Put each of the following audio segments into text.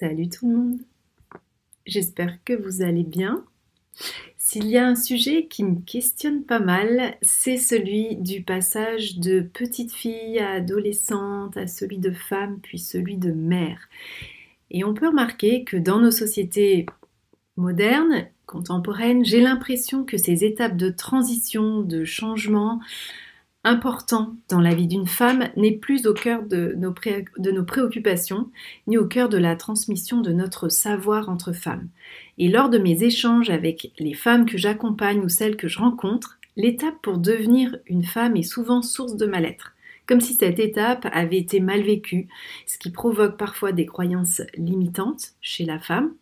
Salut tout le monde. J'espère que vous allez bien. S'il y a un sujet qui me questionne pas mal, c'est celui du passage de petite fille à adolescente, à celui de femme, puis celui de mère. Et on peut remarquer que dans nos sociétés modernes, contemporaines, j'ai l'impression que ces étapes de transition, de changement, important dans la vie d'une femme n'est plus au cœur de nos, préoccupations, ni au cœur de la transmission de notre savoir entre femmes. Et lors de mes échanges avec les femmes que j'accompagne ou celles que je rencontre, l'étape pour devenir une femme est souvent source de mal-être, comme si cette étape avait été mal vécue, ce qui provoque parfois des croyances limitantes chez la femme,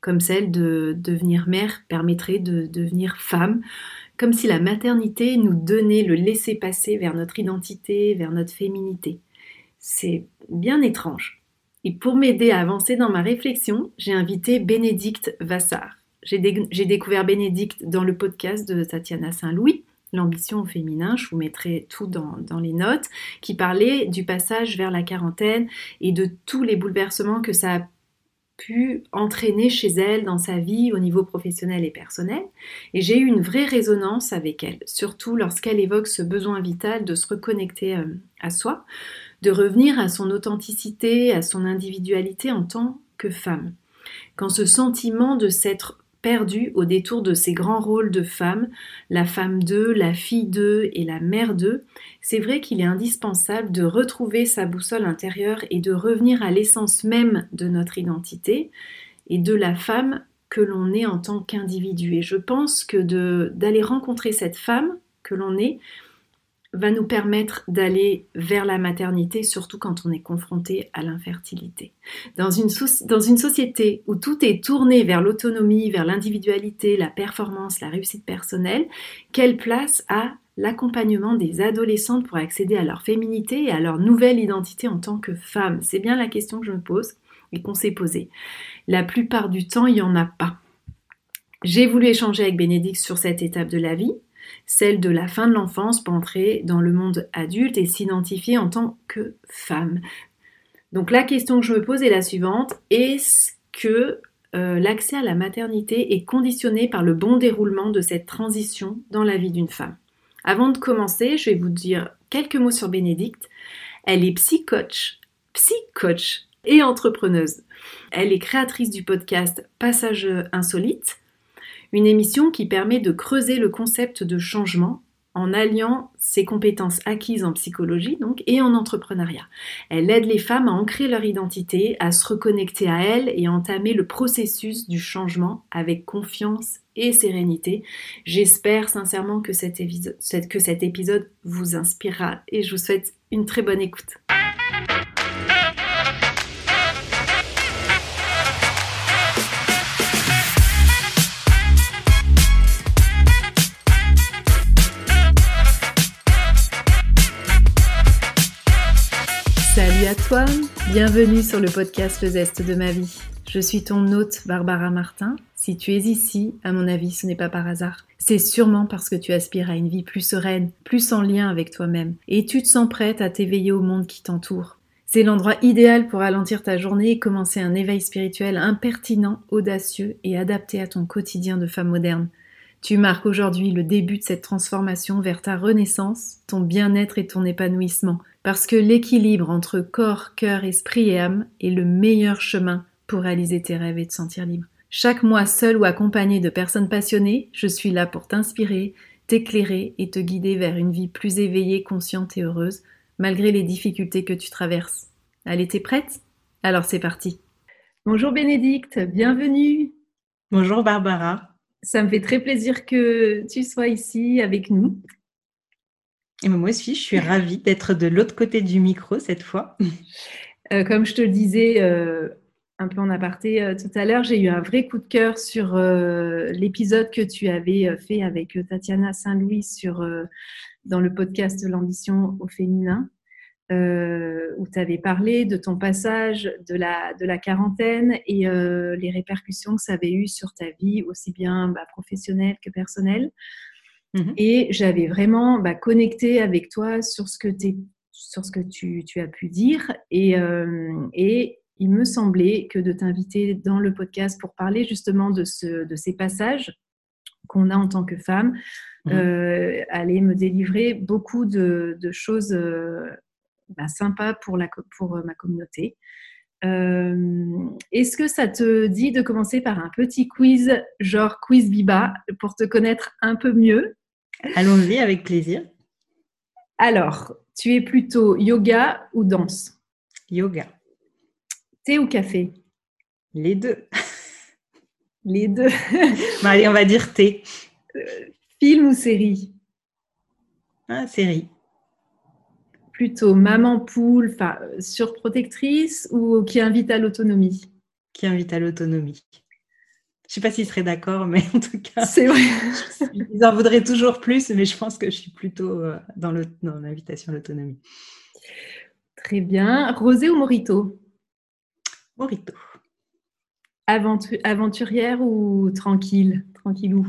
comme celle de devenir mère permettrait de devenir femme, comme si la maternité nous donnait le laisser-passer vers notre identité, vers notre féminité. C'est bien étrange. Et pour m'aider à avancer dans ma réflexion, j'ai invité Bénédicte Vassar. J'ai, découvert Bénédicte dans le podcast de Tatiana Saint-Louis, L'ambition au féminin, je vous mettrai tout dans, dans, les notes, qui parlait du passage vers la quarantaine et de tous les bouleversements que ça a pu entraîner chez elle dans sa vie au niveau professionnel et personnel. Et j'ai eu une vraie résonance avec elle, surtout lorsqu'elle évoque ce besoin vital de se reconnecter euh, à soi, de revenir à son authenticité, à son individualité en tant que femme. Quand ce sentiment de s'être perdue au détour de ces grands rôles de femme, la femme d'eux, la fille d'eux et la mère d'eux, c'est vrai qu'il est indispensable de retrouver sa boussole intérieure et de revenir à l'essence même de notre identité et de la femme que l'on est en tant qu'individu. Et je pense que d'aller rencontrer cette femme que l'on est, va nous permettre d'aller vers la maternité, surtout quand on est confronté à l'infertilité. Dans une, dans une société où tout est tourné vers l'autonomie, vers l'individualité, la performance, la réussite personnelle, quelle place a l'accompagnement des adolescentes pour accéder à leur féminité et à leur nouvelle identité en tant que femme? C'est bien la question que je me pose et qu'on s'est posée. La plupart du temps, il n'y en a pas. J'ai voulu échanger avec Bénédicte sur cette étape de la vie, celle de la fin de l'enfance pour entrer dans le monde adulte et s'identifier en tant que femme. Donc la question que je me pose est la suivante, est-ce que euh, l'accès à la maternité est conditionné par le bon déroulement de cette transition dans la vie d'une femme? Avant de commencer, je vais vous dire quelques mots sur Bénédicte. Elle est psy-coach, psy-coach et entrepreneuse. Elle est créatrice du podcast Passage insolite, une émission qui permet de creuser le concept de changement en alliant ses compétences acquises en psychologie et en entrepreneuriat. Elle aide les femmes à ancrer leur identité, à se reconnecter à elles et à entamer le processus du changement avec confiance et sérénité. J'espère sincèrement que cet épisode vous inspirera et je vous souhaite une très bonne écoute. Bienvenue sur le podcast Le Zeste de ma vie. Je suis ton hôte Barbara Martin. Si tu es ici, à mon avis, ce n'est pas par hasard. C'est sûrement parce que tu aspires à une vie plus sereine, plus en lien avec toi-même, et tu te sens prête à t'éveiller au monde qui t'entoure. C'est l'endroit idéal pour ralentir ta journée et commencer un éveil spirituel impertinent, audacieux et adapté à ton quotidien de femme moderne. Tu marques aujourd'hui le début de cette transformation vers ta renaissance, ton bien-être et ton épanouissement, parce que l'équilibre entre corps, cœur, esprit et âme est le meilleur chemin pour réaliser tes rêves et te sentir libre. Chaque mois, seul ou accompagné de personnes passionnées, je suis là pour t'inspirer, t'éclairer et te guider vers une vie plus éveillée, consciente et heureuse, malgré les difficultés que tu traverses. Allez, t'es prête? Alors c'est parti. Bonjour Bénédicte, bienvenue. Bonjour Barbara. Ça me fait très plaisir que tu sois ici avec nous. Et moi aussi, je suis ravie d'être de l'autre côté du micro cette fois. Euh, comme je te le disais euh, un peu en aparté euh, tout à l'heure, j'ai eu un vrai coup de cœur sur l'épisode que tu avais fait avec Tatiana Saint-Louis sur, dans le podcast L'ambition au féminin. Où tu avais parlé de ton passage de la, de la quarantaine et les répercussions que ça avait eu sur ta vie, aussi bien bah, professionnelle que personnelle. Mhm. Et j'avais vraiment bah, connecté avec toi sur ce que, sur ce que tu, tu, as pu dire. Et, euh, et il me semblait que de t'inviter dans le podcast pour parler justement de, ce, de ces passages qu'on a en tant que femme mmh. euh, allait me délivrer beaucoup de, choses euh, bah, sympas pour, la, pour ma communauté. Est-ce que ça te dit de commencer par un petit quiz, genre quiz Biba, pour te connaître un peu mieux? Allons-y, avec plaisir. Alors, tu es plutôt yoga ou danse? Yoga. Thé ou café? Les deux. Les deux. allez, on va dire thé. Euh, film ou série? Ah, Série. Plutôt maman poule, surprotectrice ou qui invite à l'autonomie? Qui invite à l'autonomie. Je ne sais pas s'il serait d'accord, mais en tout cas, c'est vrai. ils en voudraient toujours plus, mais je pense que je suis plutôt euh, dans l'invitation à l'autonomie. Très bien. Rosé ou Morito? Morito. aventurière ou tranquille? Tranquillou?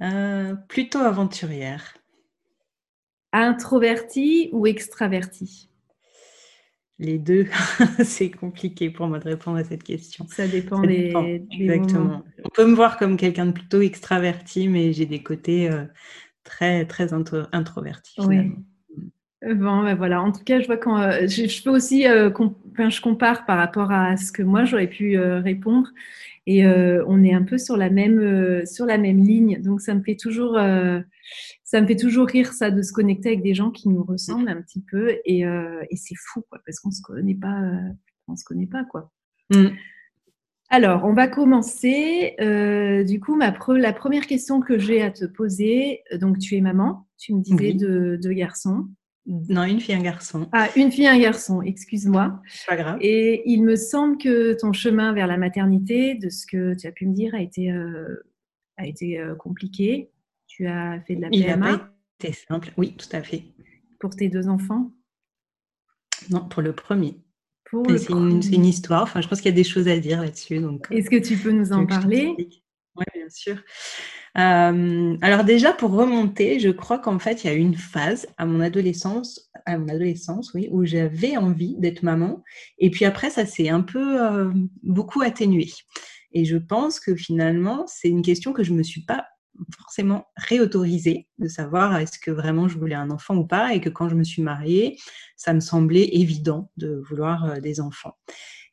Euh, Plutôt aventurière. Introvertie ou extravertie les deux, c'est compliqué pour moi de répondre à cette question. Ça dépend, des, Exactement. On peut me voir comme quelqu'un de plutôt extraverti, mais j'ai des côtés euh, très très introvertis. Oui. Bon, ben voilà. En tout cas, je vois quand euh, je, peux aussi, euh, je compare par rapport à ce que moi j'aurais pu répondre, et on est un peu sur la même sur la même ligne. Donc ça me fait toujours ça me fait toujours rire ça de se connecter avec des gens qui nous ressemblent un petit peu et, euh, c'est fou quoi parce qu'on se connaît pas euh, on se connaît pas quoi mm. alors on va commencer euh, du coup ma la première question que j'ai à te poser donc tu es maman tu me disais de deux garçons non, une fille, un garçon. Ah, une fille, un garçon, excuse-moi. Pas grave. Et il me semble que ton chemin vers la maternité, de ce que tu as pu me dire, a été, a été compliqué. Tu as fait de la PMA. Il n'a pas été simple. Oui, tout à fait. Pour tes deux enfants? Non, pour le premier. C'est une, histoire. Enfin, je pense qu'il y a des choses à dire là-dessus. Euh, Est-ce que tu peux nous en parler? Oui, bien sûr. Euh, alors déjà, pour remonter, je crois qu'en fait, il y a eu une phase à mon adolescence, à mon adolescence, oui, où j'avais envie d'être maman. Et puis après, ça s'est un peu euh, beaucoup atténué. Et je pense que finalement, c'est une question que je me suis pas forcément réautoriser de savoir est-ce que vraiment je voulais un enfant ou pas et que quand je me suis mariée, ça me semblait évident de vouloir euh, des enfants.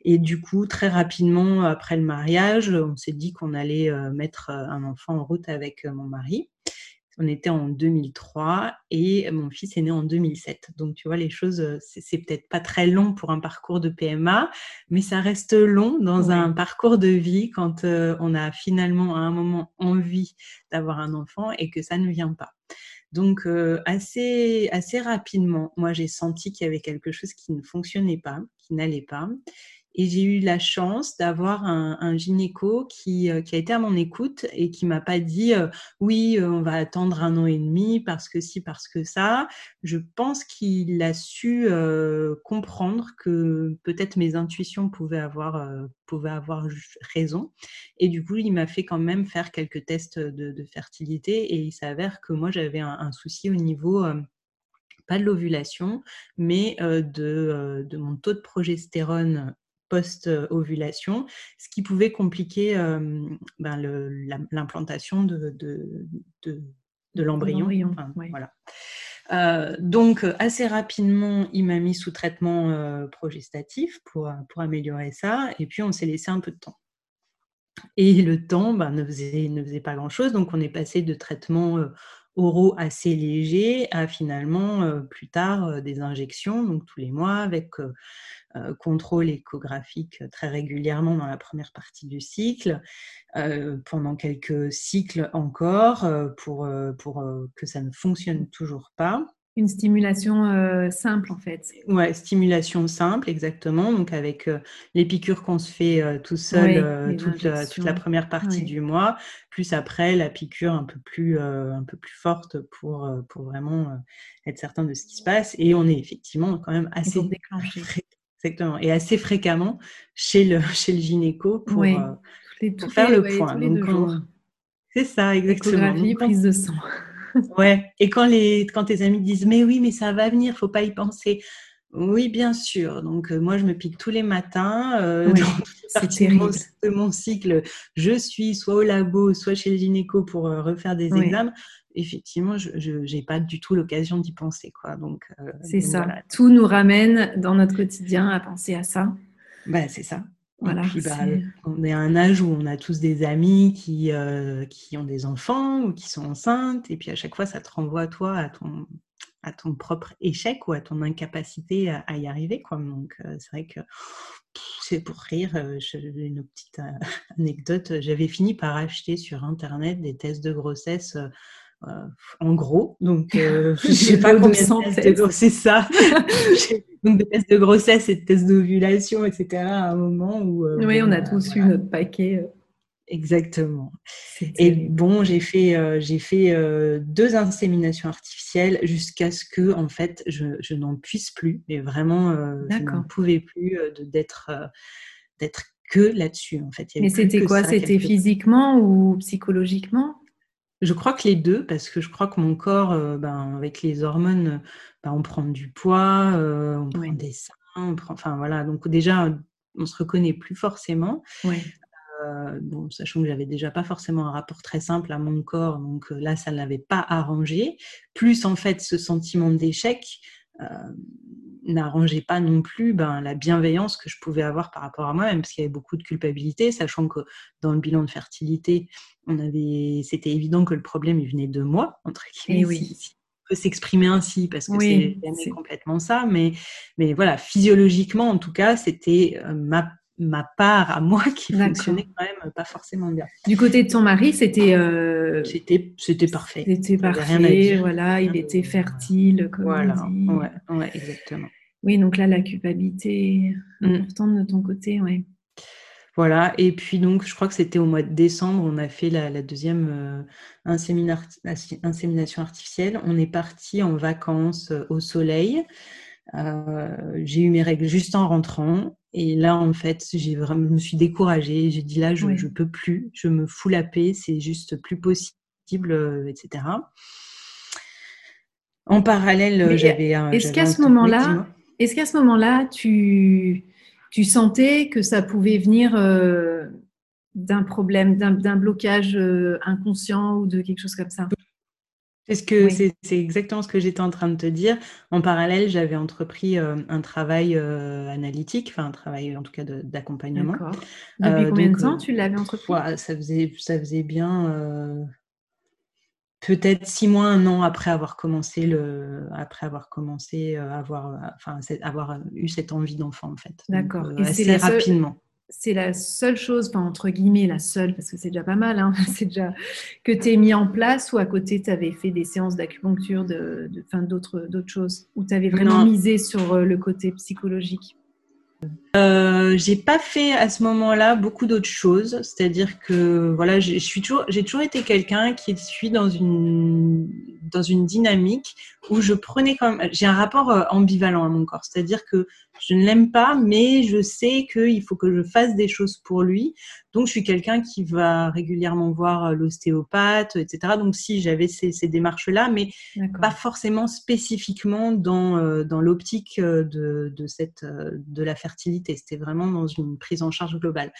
Et du coup, très rapidement après le mariage, on s'est dit qu'on allait euh, mettre euh, un enfant en route avec mon mari. On était en 2003 et mon fils est né en 2007. Donc, tu vois, les choses, euh, c'est peut-être pas très long pour un parcours de PMA, mais ça reste long dans un parcours de vie quand euh, on a finalement à un moment envie d'avoir un enfant et que ça ne vient pas. Donc, euh, assez, assez rapidement, moi, j'ai senti qu'il y avait quelque chose qui ne fonctionnait pas, qui n'allait pas. Et j'ai eu la chance d'avoir un, gynéco qui, euh, qui, a été à mon écoute et qui m'a pas dit euh, oui, euh, on va attendre un an et demi parce que si, parce que ça. Je pense qu'il a su comprendre que peut-être mes intuitions pouvaient avoir, pouvaient avoir raison. Et du coup, il m'a fait quand même faire quelques tests de, fertilité et il s'avère que moi, j'avais un, un, souci au niveau pas de l'ovulation, mais de, de, mon taux de progestérone post-ovulation, ce qui pouvait compliquer ben, l'implantation de, de, de, l'embryon. voilà. donc, assez rapidement, il m'a mis sous traitement progestatif pour, pour améliorer ça, et puis on s'est laissé un peu de temps. Et le temps ben, ne, faisait, ne faisait pas grand-chose, donc on est passé de traitements oraux assez légers à finalement plus tard des injections, donc tous les mois avec euh, contrôle échographique très régulièrement dans la première partie du cycle, euh, pendant quelques cycles encore, euh, pour, pour que ça ne fonctionne toujours pas. Une stimulation simple en fait. Ouais, stimulation simple, exactement. Donc avec les piqûres qu'on se fait tout seul toute, toute, la première partie du mois, plus après la piqûre un peu plus, un peu plus forte pour, pour vraiment être certain de ce qui se passe. Et on est effectivement quand même assez Exactement. Et assez fréquemment chez le, chez le gynéco pour, euh, faire le point. C'est ça, exactement. Échographie, prise de sang. Ouais. Et quand, les, quand tes amis disent Mais oui, mais ça va venir, faut pas y penser. Oui, bien sûr. Donc, moi, je me pique tous les matins. Euh, dans de mon, cycle, je suis soit au labo, soit chez le gynéco pour refaire des examens. Effectivement, je n'ai pas du tout l'occasion d'y penser. Quoi. Donc, c'est ça. Tout nous ramène dans notre quotidien à penser à ça. Bah, c'est ça. Voilà, bah, on est à un âge où on a tous des amis qui, euh, qui ont des enfants ou qui sont enceintes, et puis à chaque fois, ça te renvoie toi à ton, à ton propre échec ou à ton incapacité à, y arriver. Quoi. Donc, euh, c'est vrai que c'est pour rire. Euh, une petite anecdote. J'avais fini par acheter sur Internet des tests de grossesse euh, en gros. Donc, euh, je ne sais pas combien de tests de c'est ça. donc, des tests de grossesse et des tests d'ovulation, etc. à un moment où. Euh, oui, on a tous eu notre paquet. Exactement. Et bon, j'ai fait, j'ai fait deux inséminations artificielles jusqu'à ce que, en fait, je, n'en puisse plus. Mais vraiment, je n'en pouvais plus d'être, d'être que là-dessus. En fait. Mais c'était quoi? C'était physiquement ou psychologiquement? Je crois que les deux, parce que je crois que mon corps, euh, ben, avec les hormones, ben, on prend du poids, euh, on prend des seins, on prend, enfin voilà, donc déjà, on se reconnaît plus forcément. Euh, bon, sachant que j'avais déjà pas forcément un rapport très simple à mon corps, donc là, ça ne l'avait pas arrangé. Plus en fait, ce sentiment d'échec n'arrangeait pas non plus ben, la bienveillance que je pouvais avoir par rapport à moi-même, parce qu'il y avait beaucoup de culpabilité, sachant que dans le bilan de fertilité, on avait, c'était évident que le problème il venait de moi, entre guillemets. Oui. Si, on peut s'exprimer ainsi, parce que c'est complètement ça, mais, mais voilà, physiologiquement, en tout cas, c'était euh, ma ma part à moi qui fonctionnait quand même pas forcément bien. Du côté de ton mari, c'était euh, c'était c'était parfait. C'était parfait, voilà, il était fertile comme voilà. on dit. Ouais, ouais, exactement. Oui, donc là la culpabilité mm. importante de ton côté, ouais. Voilà, et puis donc je crois que c'était au mois de décembre, on a fait la, deuxième euh, insémination artificielle. On est parti en vacances euh, au soleil. Euh, j'ai eu mes règles juste en rentrant. Et là, en fait, j'ai vraiment, je me suis découragée. J'ai dit là, je ne peux plus. Je me fous la paix. C'est juste plus possible, etc. En parallèle, j'avais un. Est-ce qu'à ce moment-là, est-ce qu'à ce moment-là, tu tu sentais que ça pouvait venir euh, d'un problème, d'un blocage euh, inconscient ou de quelque chose comme ça? C'est que c'est exactement ce que j'étais en train de te dire? En parallèle, j'avais entrepris euh, un travail analytique, enfin un travail en tout cas d'accompagnement. Depuis combien de temps tu l'avais entrepris? Ça faisait ça faisait bien peut-être six mois, un an après avoir commencé le, après avoir commencé avoir, enfin, avoir eu cette envie d'enfant en fait. D'accord. Et assez rapidement. C'est la seule chose, enfin, entre guillemets, la seule, parce que c'est déjà pas mal, hein, c'est déjà que tu aies mis en place ou à côté tu avais fait des séances d'acupuncture, de, de, d'autres, d'autres choses, ou tu avais vraiment misé sur le côté psychologique? Euh, j'ai pas fait à ce moment-là beaucoup d'autres choses, c'est-à-dire que voilà, suis toujours, j'ai toujours été quelqu'un qui suis dans une dans une dynamique où je prenais quand même, j'ai un rapport euh, ambivalent à mon corps, c'est-à-dire que je ne l'aime pas, mais je sais qu'il faut que je fasse des choses pour lui. Donc, je suis quelqu'un qui va régulièrement voir euh, l'ostéopathe, etc. Donc, si j'avais ces, ces démarches-là, mais pas forcément spécifiquement dans, dans l'optique de, de, cette, de la fertilité. C'était vraiment dans une prise en charge globale.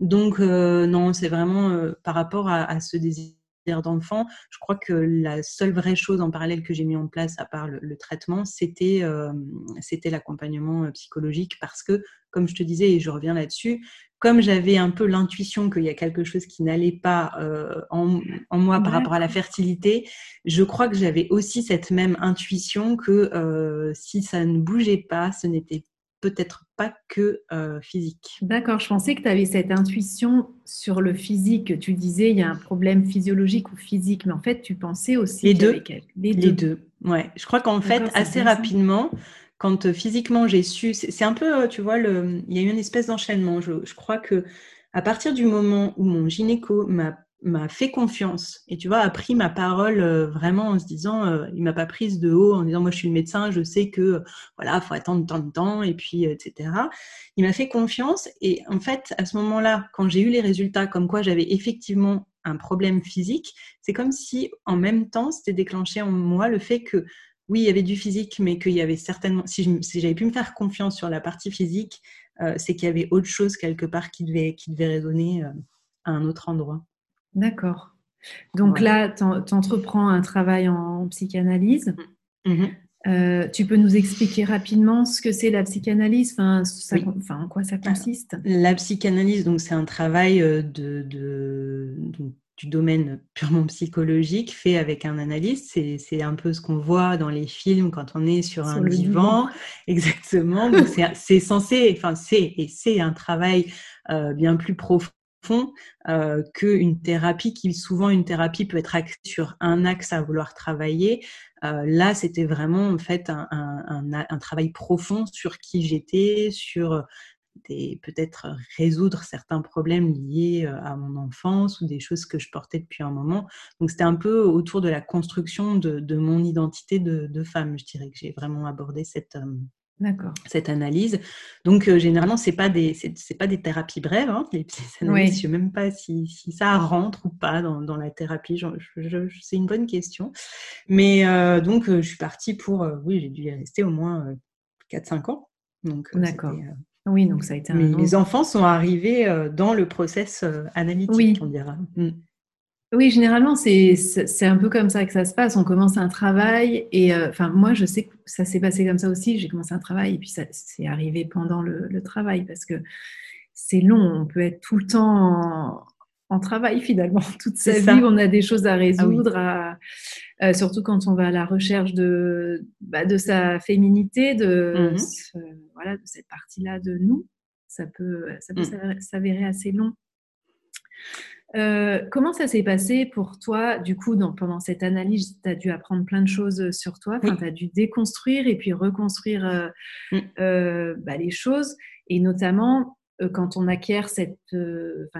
Donc, non, c'est vraiment par rapport à, à ce désir d'enfant, je crois que la seule vraie chose en parallèle que j'ai mis en place, à part le, traitement, c'était euh, c'était l'accompagnement euh, psychologique parce que, comme je te disais, et je reviens là-dessus, comme j'avais un peu l'intuition qu'il y a quelque chose qui n'allait pas euh, en, en, moi par rapport à la fertilité, je crois que j'avais aussi cette même intuition que si ça ne bougeait pas, ce n'était peut-être pas que euh, physique. D'accord, je pensais que tu avais cette intuition sur le physique. Tu disais il y a un problème physiologique ou physique, mais en fait tu pensais aussi les deux. Les, les deux. Ouais, je crois qu'en fait assez rapidement, quand euh, physiquement j'ai su, c'est un peu, euh, tu vois, le, il y a eu une espèce d'enchaînement. Je, je crois que à partir du moment où mon gynéco m'a m'a fait confiance et tu vois a pris ma parole euh, vraiment en se disant euh, il m'a pas prise de haut en disant moi je suis le médecin je sais que euh, voilà faut attendre tant de temps et puis etc il m'a fait confiance et en fait à ce moment-là quand j'ai eu les résultats comme quoi j'avais effectivement un problème physique c'est comme si en même temps c'était déclenché en moi le fait que oui, il y avait du physique, mais qu'il y avait certainement, si, j'avais pu me faire confiance sur la partie physique, euh, c'est qu'il y avait autre chose quelque part qui devait, qui devait résonner euh, à un autre endroit. D'accord. Donc là, tu entreprends un travail en psychanalyse. Mmh. Euh, tu peux nous expliquer rapidement ce que c'est la psychanalyse, enfin, en quoi ça consiste? La psychanalyse, donc c'est un travail de, de, du domaine purement psychologique fait avec un analyste. C'est un peu ce qu'on voit dans les films quand on est sur, un divan. Exactement. c'est censé, enfin c'est et c'est un travail euh, bien plus profond euh, qu'une thérapie qui souvent une thérapie peut être axée sur un axe à vouloir travailler. Euh, là, c'était vraiment en fait un, travail profond sur qui j'étais, sur peut-être résoudre certains problèmes liés à mon enfance ou des choses que je portais depuis un moment. Donc c'était un peu autour de la construction de, mon identité de, femme, je dirais que j'ai vraiment abordé cette, cette analyse. Donc généralement, c'est pas des pas des thérapies brèves. Hein, les Je sais même pas si, si, ça rentre ou pas dans, dans la thérapie. c'est une bonne question. Mais donc je suis partie pour oui, j'ai dû y rester au moins 4-5 ans. Donc, D'accord. Oui, donc ça a été un. Mais les enfants sont arrivés euh, dans le process euh, analytique, on dira. Mm. Oui, généralement, c'est un peu comme ça que ça se passe. On commence un travail et, euh, enfin, moi, je sais que ça s'est passé comme ça aussi. J'ai commencé un travail et puis ça c'est arrivé pendant le, travail parce que c'est long. On peut être tout le temps en, travail finalement. Toute sa vie, on a des choses à ah résoudre, à, surtout quand on va à la recherche de, bah, de sa féminité, de, mmh voilà, de cette partie-là de nous. Ça peut, ça peut mmh. s'avérer assez long. Euh, comment ça s'est passé pour toi Du coup, pendant cette analyse, tu as dû apprendre plein de choses sur toi. Tu as dû déconstruire et puis reconstruire euh, euh, bah, les choses. Et notamment, quand on acquiert cette.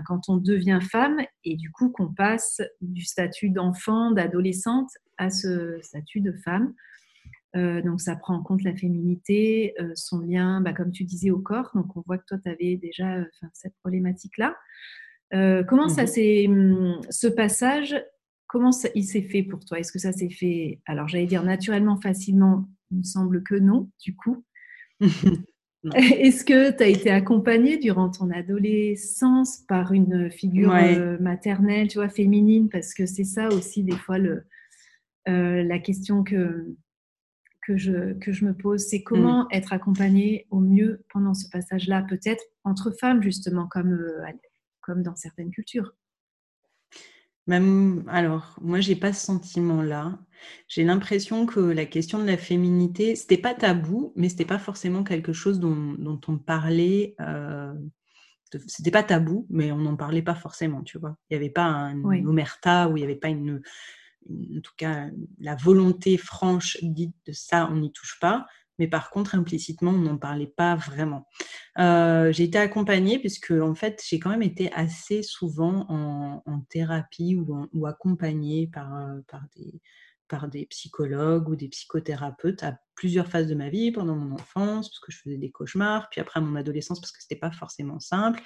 Quand on devient femme et du coup qu'on passe du statut d'enfant, d'adolescente à ce statut de femme. Euh, donc, ça prend en compte la féminité, euh, son lien, bah, comme tu disais, au corps. Donc, on voit que toi, tu avais déjà euh, cette problématique-là. Comment ça mmh s'est, hum, ce passage, comment il s'est fait pour toi? Est-ce que ça s'est fait, alors j'allais dire naturellement, facilement? Il me semble que non, du coup. Est-ce que tu as été accompagnée durant ton adolescence par une figure maternelle, tu vois, féminine? Parce que c'est ça aussi, des fois, le, la question que, que je, que je me pose, c'est comment mm. être accompagnée au mieux pendant ce passage-là, peut-être entre femmes, justement, comme, euh, comme dans certaines cultures. Même, alors, moi, j'ai pas ce sentiment-là. J'ai l'impression que la question de la féminité, c'était pas tabou, mais c'était pas forcément quelque chose dont, dont on parlait. Euh, c'était pas tabou, mais on n'en parlait pas forcément, tu vois. Il n'y avait pas un omerta ou il n'y avait pas une, en tout cas la volonté franche dite de ça, on n'y touche pas. Mais par contre, implicitement, on n'en parlait pas vraiment. Euh, j'ai été accompagnée puisque, en fait, j'ai quand même été assez souvent en, thérapie ou, ou accompagnée par, euh, par des, par des psychologues ou des psychothérapeutes à plusieurs phases de ma vie, pendant mon enfance, parce que je faisais des cauchemars, puis après mon adolescence, parce que c'était pas forcément simple.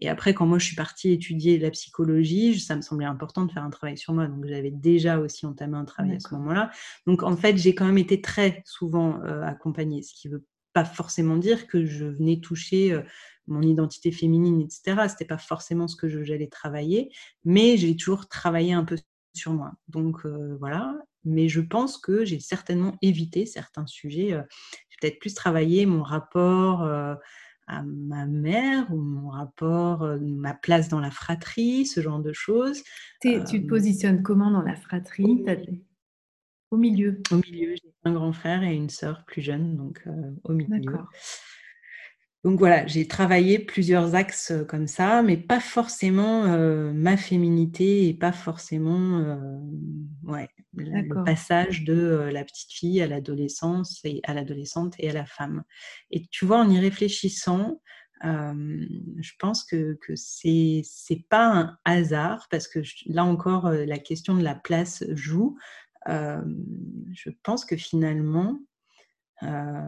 Et après, quand moi je suis partie étudier la psychologie, ça me semblait important de faire un travail sur moi. Donc j'avais déjà aussi entamé un travail à ce moment-là. Donc en fait, j'ai quand même été très souvent euh, accompagnée, ce qui veut pas forcément dire que je venais toucher euh, mon identité féminine, etc. C'était pas forcément ce que j'allais travailler, mais j'ai toujours travaillé un peu sur moi. Donc euh, voilà, mais je pense que j'ai certainement évité certains sujets. Euh, j'ai peut-être plus travaillé mon rapport euh, à ma mère ou mon rapport, ma place dans la fratrie, ce genre de choses. tu te positionnes comment dans la fratrie? Au milieu. Au milieu, j'ai un grand frère et une sœur plus jeune, donc au milieu. D'accord. Donc voilà, j'ai travaillé plusieurs axes euh, comme ça, mais pas forcément euh, ma féminité et pas forcément euh, ouais, le passage de la petite fille à l'adolescence et à l'adolescente et à la femme. Et tu vois, en y réfléchissant, je pense que, que c'est c'est pas un hasard parce que là encore la question de la place joue. je pense que finalement euh,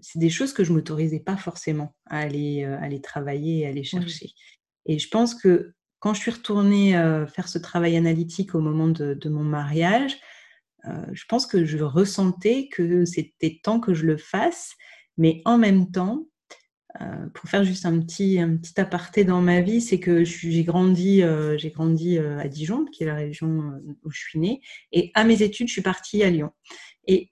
c'est des choses que je m'autorisais pas forcément à aller, euh, aller travailler et aller chercher. Et je pense que quand je suis retournée euh, faire ce travail analytique au moment de, mon mariage, je pense que je ressentais que c'était temps que je le fasse, mais en même temps, pour faire juste un petit, un petit aparté dans ma vie, c'est que j'ai grandi, j'ai grandi à Dijon, qui est la région où je suis née, et à mes études, je suis partie à Lyon. Et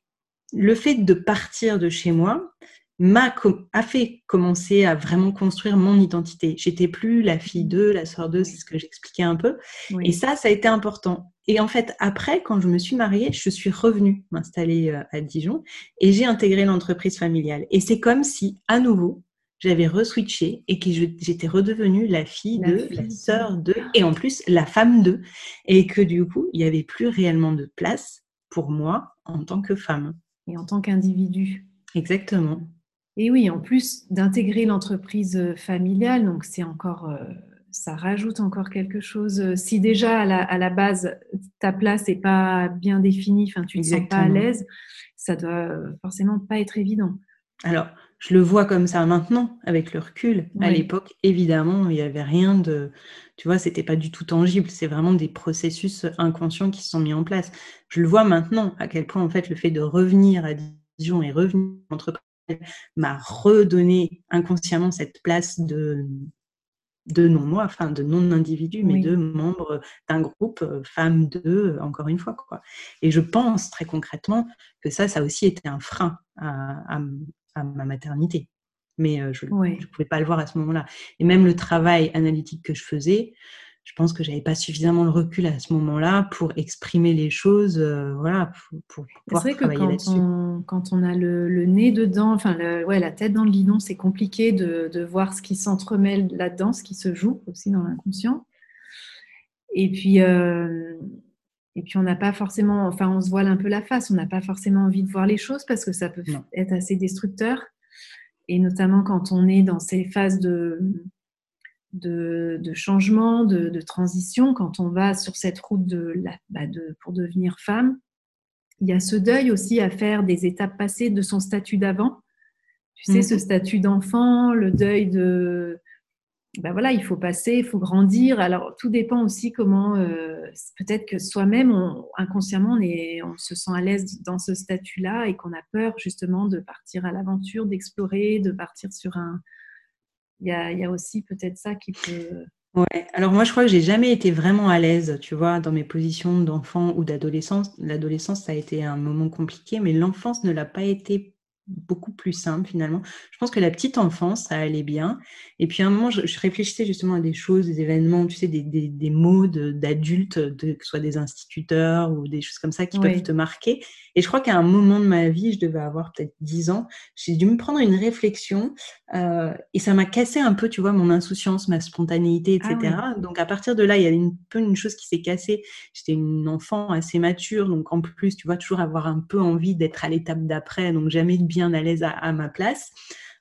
le fait de partir de chez moi m'a a fait commencer à vraiment construire mon identité. J'étais plus la fille d'eux, la sœur d'eux, c'est ce que j'expliquais un peu. Et ça, ça a été important. Et en fait, après, quand je me suis mariée, je suis revenue m'installer à Dijon et j'ai intégré l'entreprise familiale. Et c'est comme si, à nouveau, j'avais reswitché et que j'étais redevenue la fille de, la sœur de, et en plus la femme de, et que du coup, il n'y avait plus réellement de place pour moi en tant que femme. Et en tant qu'individu. Exactement. Et oui, en plus d'intégrer l'entreprise euh, familiale, donc c'est encore, euh, ça rajoute encore quelque chose. Si déjà à la, à la base ta place n'est pas bien définie, enfin tu ne te sens pas à l'aise, ça doit forcément pas être évident. Alors, je le vois comme ça maintenant, avec le recul. À l'époque, évidemment, il n'y avait rien de. Tu vois, c'était pas du tout tangible. C'est vraiment des processus inconscients qui se sont mis en place. Je le vois maintenant, à quel point, en fait, le fait de revenir à Dijon et revenir à l'entreprise m'a redonné inconsciemment cette place de, de non-moi, enfin de non-individu, mais de membre d'un groupe, euh, femme de, encore une fois. Quoi. Et je pense très concrètement que ça, ça a aussi été un frein à, à ma maternité. Mais euh, je ne pouvais pas le voir à ce moment-là. Et même le travail analytique que je faisais, je pense que j'avais pas suffisamment le recul à ce moment-là pour exprimer les choses, euh, voilà, pour, pouvoir travailler là-dessus. On, quand on a le, nez dedans, enfin, ouais, la tête dans le guidon, c'est compliqué de, de, voir ce qui s'entremêle là-dedans, ce qui se joue aussi dans l'inconscient. Et puis, euh, et puis on n'a pas forcément, enfin on se voile un peu la face, on n'a pas forcément envie de voir les choses parce que ça peut être assez destructeur. Et notamment quand on est dans ces phases de, de, changement, de, transition, quand on va sur cette route de, bah de, pour devenir femme, il y a ce deuil aussi à faire des étapes passées de son statut d'avant. Tu sais, ce mhm. statut d'enfant, le deuil de, ben voilà, il faut passer, il faut grandir. Alors, tout dépend aussi comment, euh, peut-être que soi-même, inconsciemment, on, on, se sent à l'aise dans ce statut-là et qu'on a peur justement de partir à l'aventure, d'explorer, de partir sur un... Il y a, aussi peut-être ça qui peut... Ouais, alors moi je crois que j'ai jamais été vraiment à l'aise, tu vois, dans mes positions d'enfant ou d'adolescence. L'adolescence, ça a été un moment compliqué, mais l'enfance ne l'a pas été beaucoup plus simple finalement. Je pense que la petite enfance, ça allait bien. Et puis à un moment, je, réfléchissais justement à des choses, des événements, tu sais, des, des, mots d'adultes, de, que ce soit des instituteurs ou des choses comme ça qui peuvent te marquer. Et je crois qu'à un moment de ma vie, je devais avoir peut-être 10 ans, j'ai dû me prendre une réflexion euh, et ça m'a cassé un peu, tu vois, mon insouciance, ma spontanéité, etc. Ah donc à partir de là, il y a une peu une chose qui s'est cassée. J'étais une enfant assez mature, donc en plus, tu vois, toujours avoir un peu envie d'être à l'étape d'après, donc jamais de bien à l'aise à, ma place.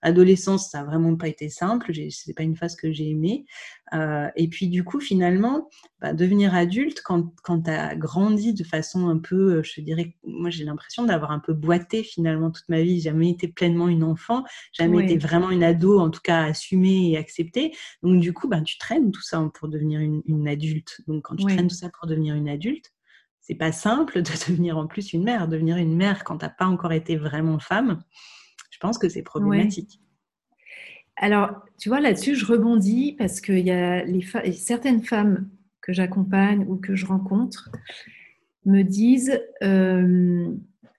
Adolescence, ça n'a vraiment pas été simple. C'est pas une phase que j'ai aimée. Euh, et puis du coup, finalement, bah, devenir adulte, quand, quand tu as grandi de façon un peu, euh, je dirais, moi j'ai l'impression d'avoir un peu boité finalement toute ma vie. Jamais été pleinement une enfant, jamais été vraiment une ado, en tout cas assumée et acceptée. Donc du coup, bah, tu traînes tout ça pour devenir une, adulte. Donc quand tu traînes tout ça pour devenir une adulte, c'est pas simple de devenir en plus une mère. Devenir une mère quand tu n'as pas encore été vraiment femme, je pense que c'est problématique. Alors, tu vois, là-dessus, je rebondis parce qu'il y a les certaines femmes que j'accompagne ou que je rencontre me disent euh,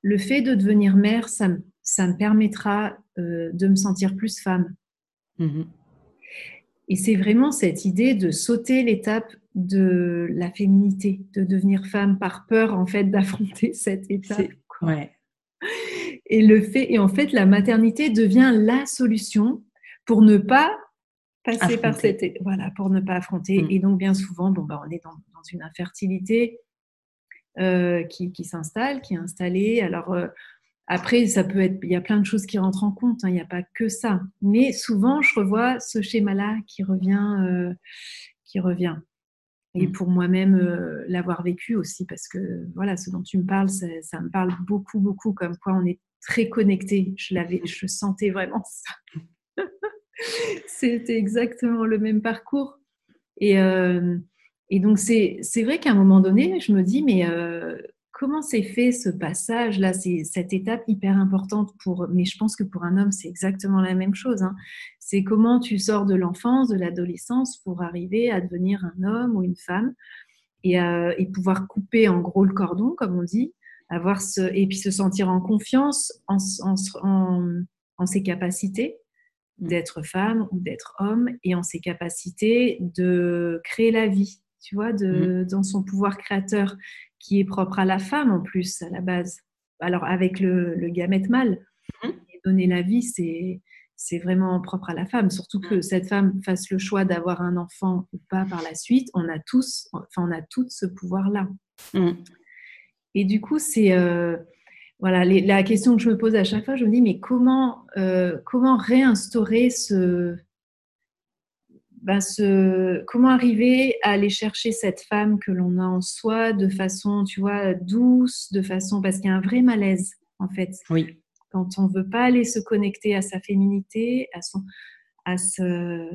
le fait de devenir mère, ça, ça me permettra euh, de me sentir plus femme. Mmh Et c'est vraiment cette idée de sauter l'étape de la féminité, de devenir femme par peur en fait d'affronter cette étape. Ouais. Et le fait, et en fait, la maternité devient la solution pour ne pas passer par cette, voilà, pour ne pas affronter. Mm. Et donc bien souvent, bon, bah, on est dans, une infertilité euh, qui, qui s'installe, qui est installée. Alors euh, après, ça peut être, il y a plein de choses qui rentrent en compte. Hein, il n'y a pas que ça. Mais souvent, je revois ce schéma-là qui revient, euh, qui revient et mmh. pour moi-même euh, l'avoir vécu aussi, parce que voilà, ce dont tu me parles, ça, me parle beaucoup, beaucoup, comme quoi on est très connecté. Je l'avais, mmh. je sentais vraiment ça. C'était exactement le même parcours. Et, euh, et donc, c'est, c'est vrai qu'à un moment donné, je me dis, mais euh, comment s'est fait ce passage là, c'est cette étape hyper importante pour, mais je pense que pour un homme c'est exactement la même chose. Hein. C'est comment tu sors de l'enfance, de l'adolescence pour arriver à devenir un homme ou une femme et, euh, et, pouvoir couper en gros le cordon, comme on dit, avoir ce, et puis se sentir en confiance en, en, en, en ses capacités mmh. d'être femme ou d'être homme et en ses capacités de créer la vie, tu vois, de, mmh. dans son pouvoir créateur qui est propre à la femme en plus, à la base. Alors avec le, le gamète mâle, mmh. donner la vie, c'est c'est vraiment propre à la femme. Surtout que cette femme fasse le choix d'avoir un enfant ou pas par la suite, on a tous, enfin on a tout ce pouvoir-là. Et du coup, c'est euh, voilà la question que je me pose à chaque fois. Je me dis mais comment euh, comment réinstaurer ce ben ce, comment arriver à aller chercher cette femme que l'on a en soi de façon, tu vois, douce, de façon parce qu'il y a un vrai malaise en fait. Oui. Quand on veut pas aller se connecter à sa féminité, à son, à, ce,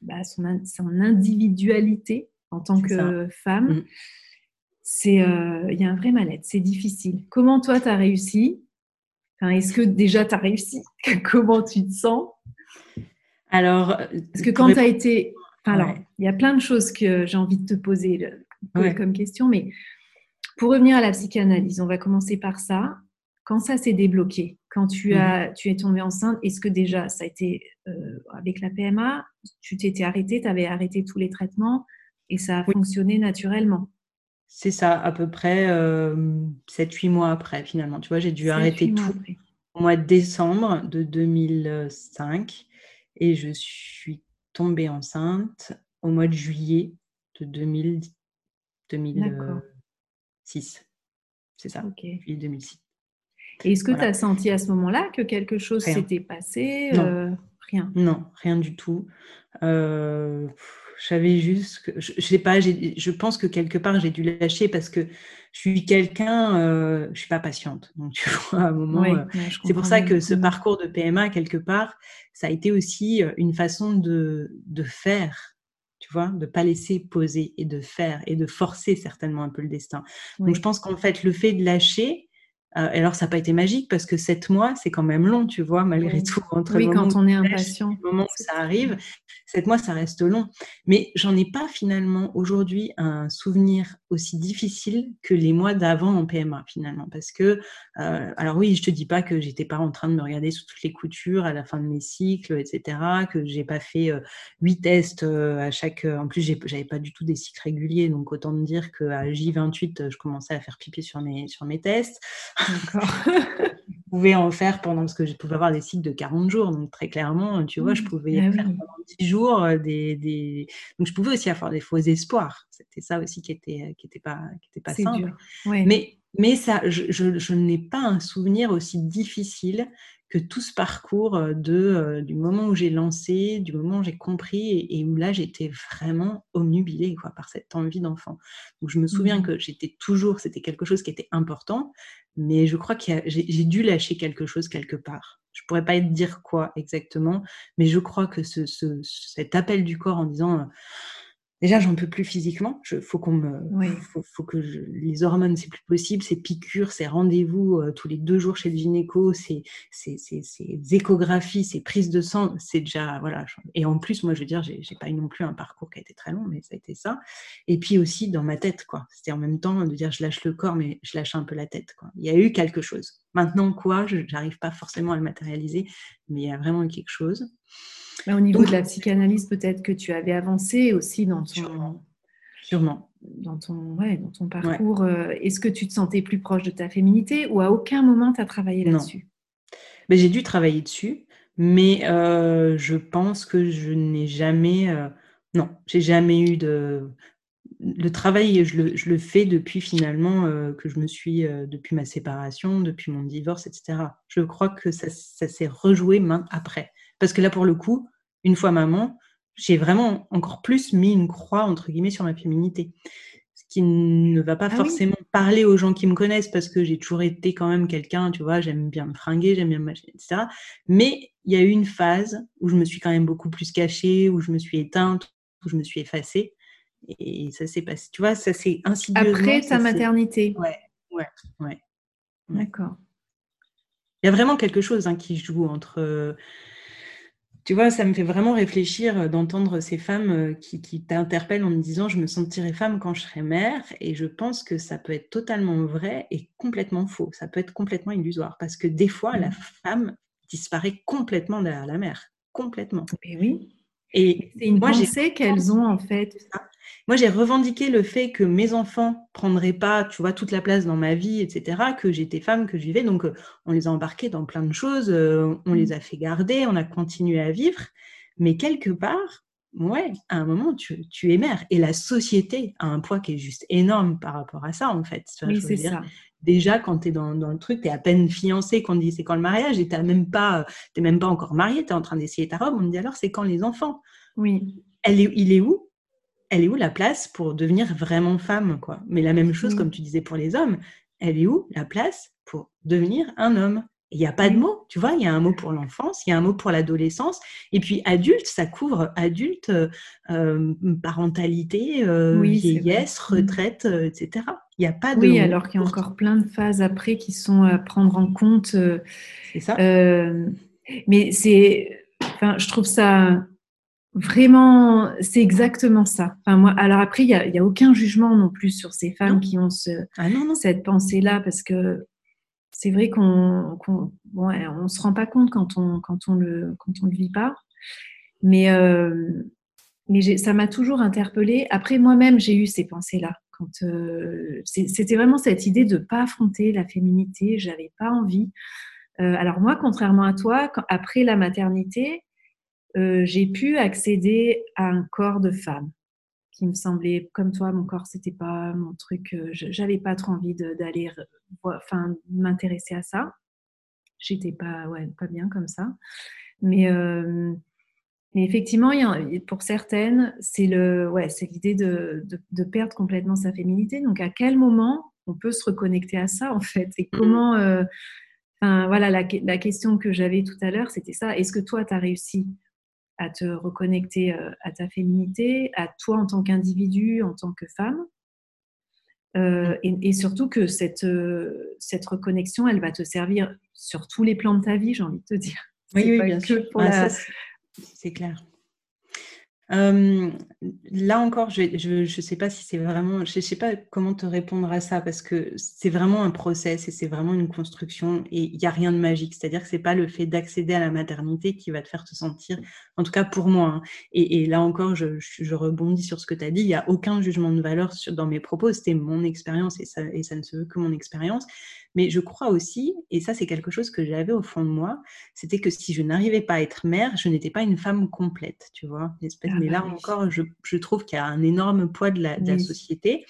bah, son, son, individualité en tant que femme, mm. c'est euh, il y a un vrai malaise, c'est difficile. Comment toi tu as réussi? Enfin, Est-ce que déjà tu as réussi? Comment tu te sens? Alors, parce que quand tu as été. alors, il y a plein de choses que j'ai envie de te poser comme question, mais pour revenir à la psychanalyse, on va commencer par ça. Quand ça s'est débloqué, quand tu, as, tu es tombée enceinte, est-ce que déjà ça a été euh, avec la PMA, tu t'étais arrêtée, tu avais arrêté tous les traitements et ça a fonctionné naturellement? C'est ça, à peu près euh, 7-8 mois après finalement. Tu vois, j'ai dû arrêter tout au mois de décembre de 2005 et je suis tombée enceinte au mois de juillet de 2000, 2006. C'est ça, Ok. 2006. Est-ce que tu as senti à ce moment-là que quelque chose s'était passé non. Euh, rien? Non, rien du tout. Euh, j'avais juste, que, je, je, sais pas, je pense que quelque part j'ai dû lâcher parce que je suis quelqu'un, euh, je suis pas patiente. Donc tu vois, à un moment, euh, c'est pour ça que ce parcours de PMA quelque part, ça a été aussi euh, une façon de, de faire, tu vois, de pas laisser poser et de faire et de forcer certainement un peu le destin. Donc je pense qu'en fait le fait de lâcher, euh, alors, ça n'a pas été magique parce que sept mois, c'est quand même long, tu vois, malgré tout. Entre oui, quand on est impatient. Le moment où ça arrive, sept mois, ça reste long. Mais j'en ai pas finalement aujourd'hui un souvenir aussi difficile que les mois d'avant en PMA, finalement. Parce que, euh, alors oui, je te dis pas que j'étais pas en train de me regarder sous toutes les coutures à la fin de mes cycles, etc., que j'ai pas fait euh, huit tests à chaque. En plus, j'avais pas du tout des cycles réguliers, donc autant me dire qu'à J28, je commençais à faire pipi sur mes, sur mes tests. D'accord. pouvais en faire pendant, parce que je pouvais avoir des cycles de 40 jours, donc très clairement, tu vois, je mmh. pouvais ah faire pendant 10 jours euh, des, des, Donc je pouvais aussi avoir des faux espoirs. C'était ça aussi qui était, qui était pas, qui était pas simple. Mais, mais ça, je, je, je n'ai pas un souvenir aussi difficile que tout ce parcours euh, de, euh, du moment où j'ai lancé, du moment où j'ai compris et, où là j'étais vraiment omnubilée quoi, par cette envie d'enfant. Donc je me souviens mmh. que j'étais toujours, c'était quelque chose qui était important, mais je crois que j'ai dû lâcher quelque chose quelque part. Je pourrais pas dire quoi exactement, mais je crois que ce, ce, cet appel du corps en disant déjà j'en peux plus physiquement. Il faut qu'on me, faut, que je, les hormones c'est plus possible, ces piqûres, ces rendez-vous euh, tous les deux jours chez le gynéco, ces, ces, ces, ces échographies, ces prises de sang, c'est déjà voilà. Et en plus moi je veux dire j'ai, j'ai pas eu non plus un parcours qui a été très long, mais ça a été ça. Et puis aussi dans ma tête quoi. C'était en même temps de dire je lâche le corps, mais je lâche un peu la tête quoi. Il y a eu quelque chose. Maintenant quoi, je n'arrive pas forcément à le matérialiser, mais il y a vraiment eu quelque chose au niveau de la psychanalyse, peut-être que tu avais avancé aussi dans ton, sûrement, Dans, ton, ouais, dans ton parcours. Euh, est-ce que tu te sentais plus proche de ta féminité ou à aucun moment tu as travaillé là-dessus? Ben, J'ai dû travailler dessus, mais euh, je pense que je n'ai jamais. Euh, non, j'ai jamais eu de. Le travail, je le, je le fais depuis finalement que je me suis, depuis ma séparation, depuis mon divorce, etc. Je crois que ça, ça s'est rejoué main après. Parce que là, pour le coup, une fois maman, j'ai vraiment encore plus mis une croix, entre guillemets, sur ma féminité. Ce qui ne va pas ah forcément parler aux gens qui me connaissent parce que j'ai toujours été quand même quelqu'un, tu vois, j'aime bien me fringuer, j'aime bien me etc. Mais il y a eu une phase où je me suis quand même beaucoup plus cachée, où je me suis éteinte, où je me suis effacée. Et ça s'est passé, tu vois, ça s'est insidieusement. Après ta maternité. Ouais, Ouais, ouais. D'accord. Il y a vraiment quelque chose hein, qui joue entre tu vois, ça me fait vraiment réfléchir euh, d'entendre ces femmes euh, qui, t'interpellent en me disant je me sentirai femme quand je serai mère. Et je pense que ça peut être totalement vrai et complètement faux. Ça peut être complètement illusoire parce que des fois, la femme disparaît complètement derrière la mère. Complètement. Et oui. Et c'est une moi, pensée qu'elles ont en fait. Moi, j'ai revendiqué le fait que mes enfants prendraient pas, tu vois, toute la place dans ma vie, etc., que j'étais femme, que je vivais. Donc, euh, on les a embarqués dans plein de choses, euh, on les mmh. a fait garder, on a continué à vivre. Mais quelque part, ouais, à un moment, tu, tu, es mère. Et la société a un poids qui est juste énorme par rapport à ça, en fait. oui, c'est ça. Déjà, quand tu es dans, dans, le truc, tu es à peine fiancée, qu'on dit c'est quand le mariage, et tu n'es même, pas, même pas encore mariée, tu es en train d'essayer ta robe. On me dit alors, c'est quand les enfants? Oui. Elle est, il est où? Elle est où la place pour devenir vraiment femme quoi? Mais la même chose, comme tu disais pour les hommes, elle est où la place pour devenir un homme? Il n'y a pas de mot, tu vois, il y a un mot pour l'enfance, il y a un mot pour l'adolescence, et puis adulte, ça couvre adulte, euh, parentalité, euh, vieillesse, mmh. retraite, euh, etc. Il n'y a pas de Oui, alors qu'il y a encore plein de phases après qui sont à prendre en compte. c'est ça. mais c'est, enfin, je trouve ça Vraiment, c'est exactement ça. Enfin, moi, alors après, il n'y a, a, aucun jugement non plus sur ces femmes qui ont ce, ah non, cette pensée-là, parce que c'est vrai qu'on ne on se rend pas compte quand on quand on le quand on le vit pas. Mais euh, mais ça m'a toujours interpellée. Après, moi-même, j'ai eu ces pensées-là. Quand euh, c'était vraiment cette idée de pas affronter la féminité, j'avais pas envie. Euh, alors moi, contrairement à toi, après la maternité, euh, j'ai pu accéder à un corps de femme qui me semblait comme toi mon corps c'était pas mon truc euh, j'avais pas trop envie d'aller enfin m'intéresser à ça j'étais pas ouais pas bien comme ça mais euh, mais effectivement, il y a, pour certaines, c'est le, ouais, c'est l'idée de, de, de, perdre complètement sa féminité. Donc, à quel moment on peut se reconnecter à ça, en fait? Et mmh comment, enfin, voilà, la, la, question que j'avais tout à l'heure, c'était ça. Est-ce que toi, tu as réussi à te reconnecter euh, à ta féminité, à toi en tant qu'individu, en tant que femme. Euh, et, surtout que cette, euh, cette reconnexion, elle va te servir sur tous les plans de ta vie, j'ai envie de te dire. Oui, oui, bien sûr. Ah, c'est clair là encore, je ne sais pas si c'est vraiment, je sais pas comment te répondre à ça parce que c'est vraiment un process et c'est vraiment une construction et il n'y a rien de magique. C'est-à-dire que c'est pas le fait d'accéder à la maternité qui va te faire te sentir, en tout cas pour moi. Hein. Et, là encore, je, rebondis sur ce que tu as dit. Il n'y a aucun jugement de valeur dans mes propos. C'était mon expérience et ça, et ça ne se veut que mon expérience. Mais je crois aussi, et ça c'est quelque chose que j'avais au fond de moi, c'était que si je n'arrivais pas à être mère, je n'étais pas une femme complète, tu vois. Ah mais là bah encore, je, trouve qu'il y a un énorme poids de la, société.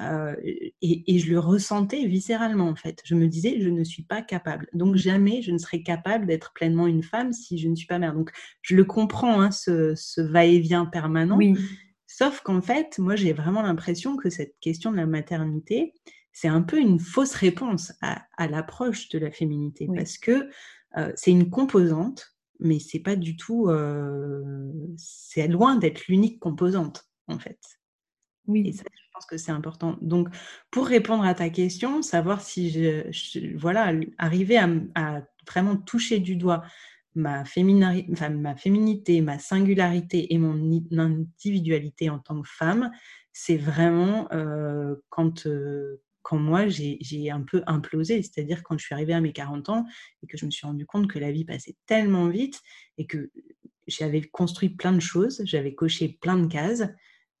Euh, et, je le ressentais viscéralement en fait. Je me disais, je ne suis pas capable. Donc jamais je ne serai capable d'être pleinement une femme si je ne suis pas mère. Donc je le comprends, hein, ce, ce va-et-vient permanent. Oui. Sauf qu'en fait, moi j'ai vraiment l'impression que cette question de la maternité, c'est un peu une fausse réponse à, l'approche de la féminité parce que euh, c'est une composante, mais c'est pas du tout, euh, c'est loin d'être l'unique composante en fait. Oui. Et ça, je pense que c'est important. Donc, pour répondre à ta question, savoir si je, voilà, arriver à, vraiment toucher du doigt ma, ma féminité, ma singularité et mon individualité en tant que femme, c'est vraiment euh, quand, quand moi, j'ai un peu implosé, c'est-à-dire quand je suis arrivée à mes 40 ans et que je me suis rendu compte que la vie passait tellement vite et que j'avais construit plein de choses, j'avais coché plein de cases,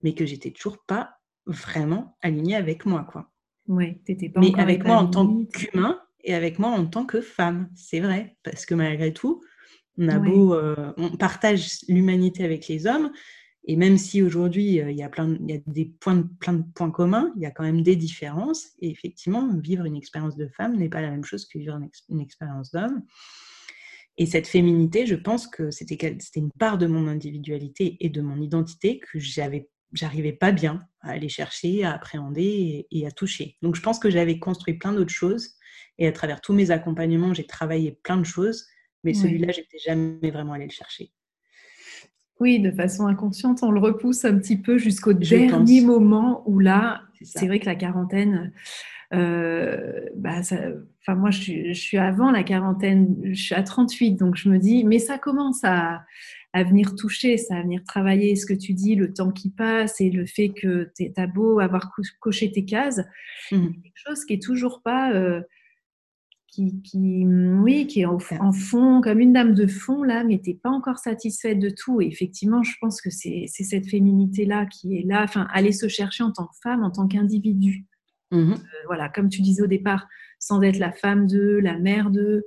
mais que j'étais toujours pas vraiment alignée avec moi, quoi. Ouais, t'étais pas Mais avec moi en tant qu'humain et avec moi en tant que femme, c'est vrai, parce que malgré tout, on a beau, euh, on partage l'humanité avec les hommes, et même si aujourd'hui, euh, il y a, plein, il y a des points, plein de points communs, il y a quand même des différences. Et effectivement, vivre une expérience de femme n'est pas la même chose que vivre une, expérience d'homme. Et cette féminité, je pense que c'était une part de mon individualité et de mon identité que j'avais j'arrivais pas bien à aller chercher, à appréhender et, à toucher. Donc je pense que j'avais construit plein d'autres choses et à travers tous mes accompagnements, j'ai travaillé plein de choses, mais celui-là, j'étais jamais vraiment allée le chercher. Oui, de façon inconsciente, on le repousse un petit peu jusqu'au dernier moment où là, c'est vrai que la quarantaine, bah enfin moi je suis, je suis, avant la quarantaine, je suis à 38, donc je me dis, mais ça commence à, à venir toucher, ça à venir travailler ce que tu dis, le temps qui passe et le fait que tu as beau avoir coché tes cases, mmh. quelque chose qui est toujours pas qui, qui, oui, qui est en, fond, comme une dame de fond, là, mais tu pas encore satisfaite de tout. Et effectivement, je pense que c'est cette féminité-là qui est là, enfin, aller se chercher en tant que femme, en tant qu'individu. Mmh euh, voilà, comme tu disais au départ, sans être la femme de, la mère de.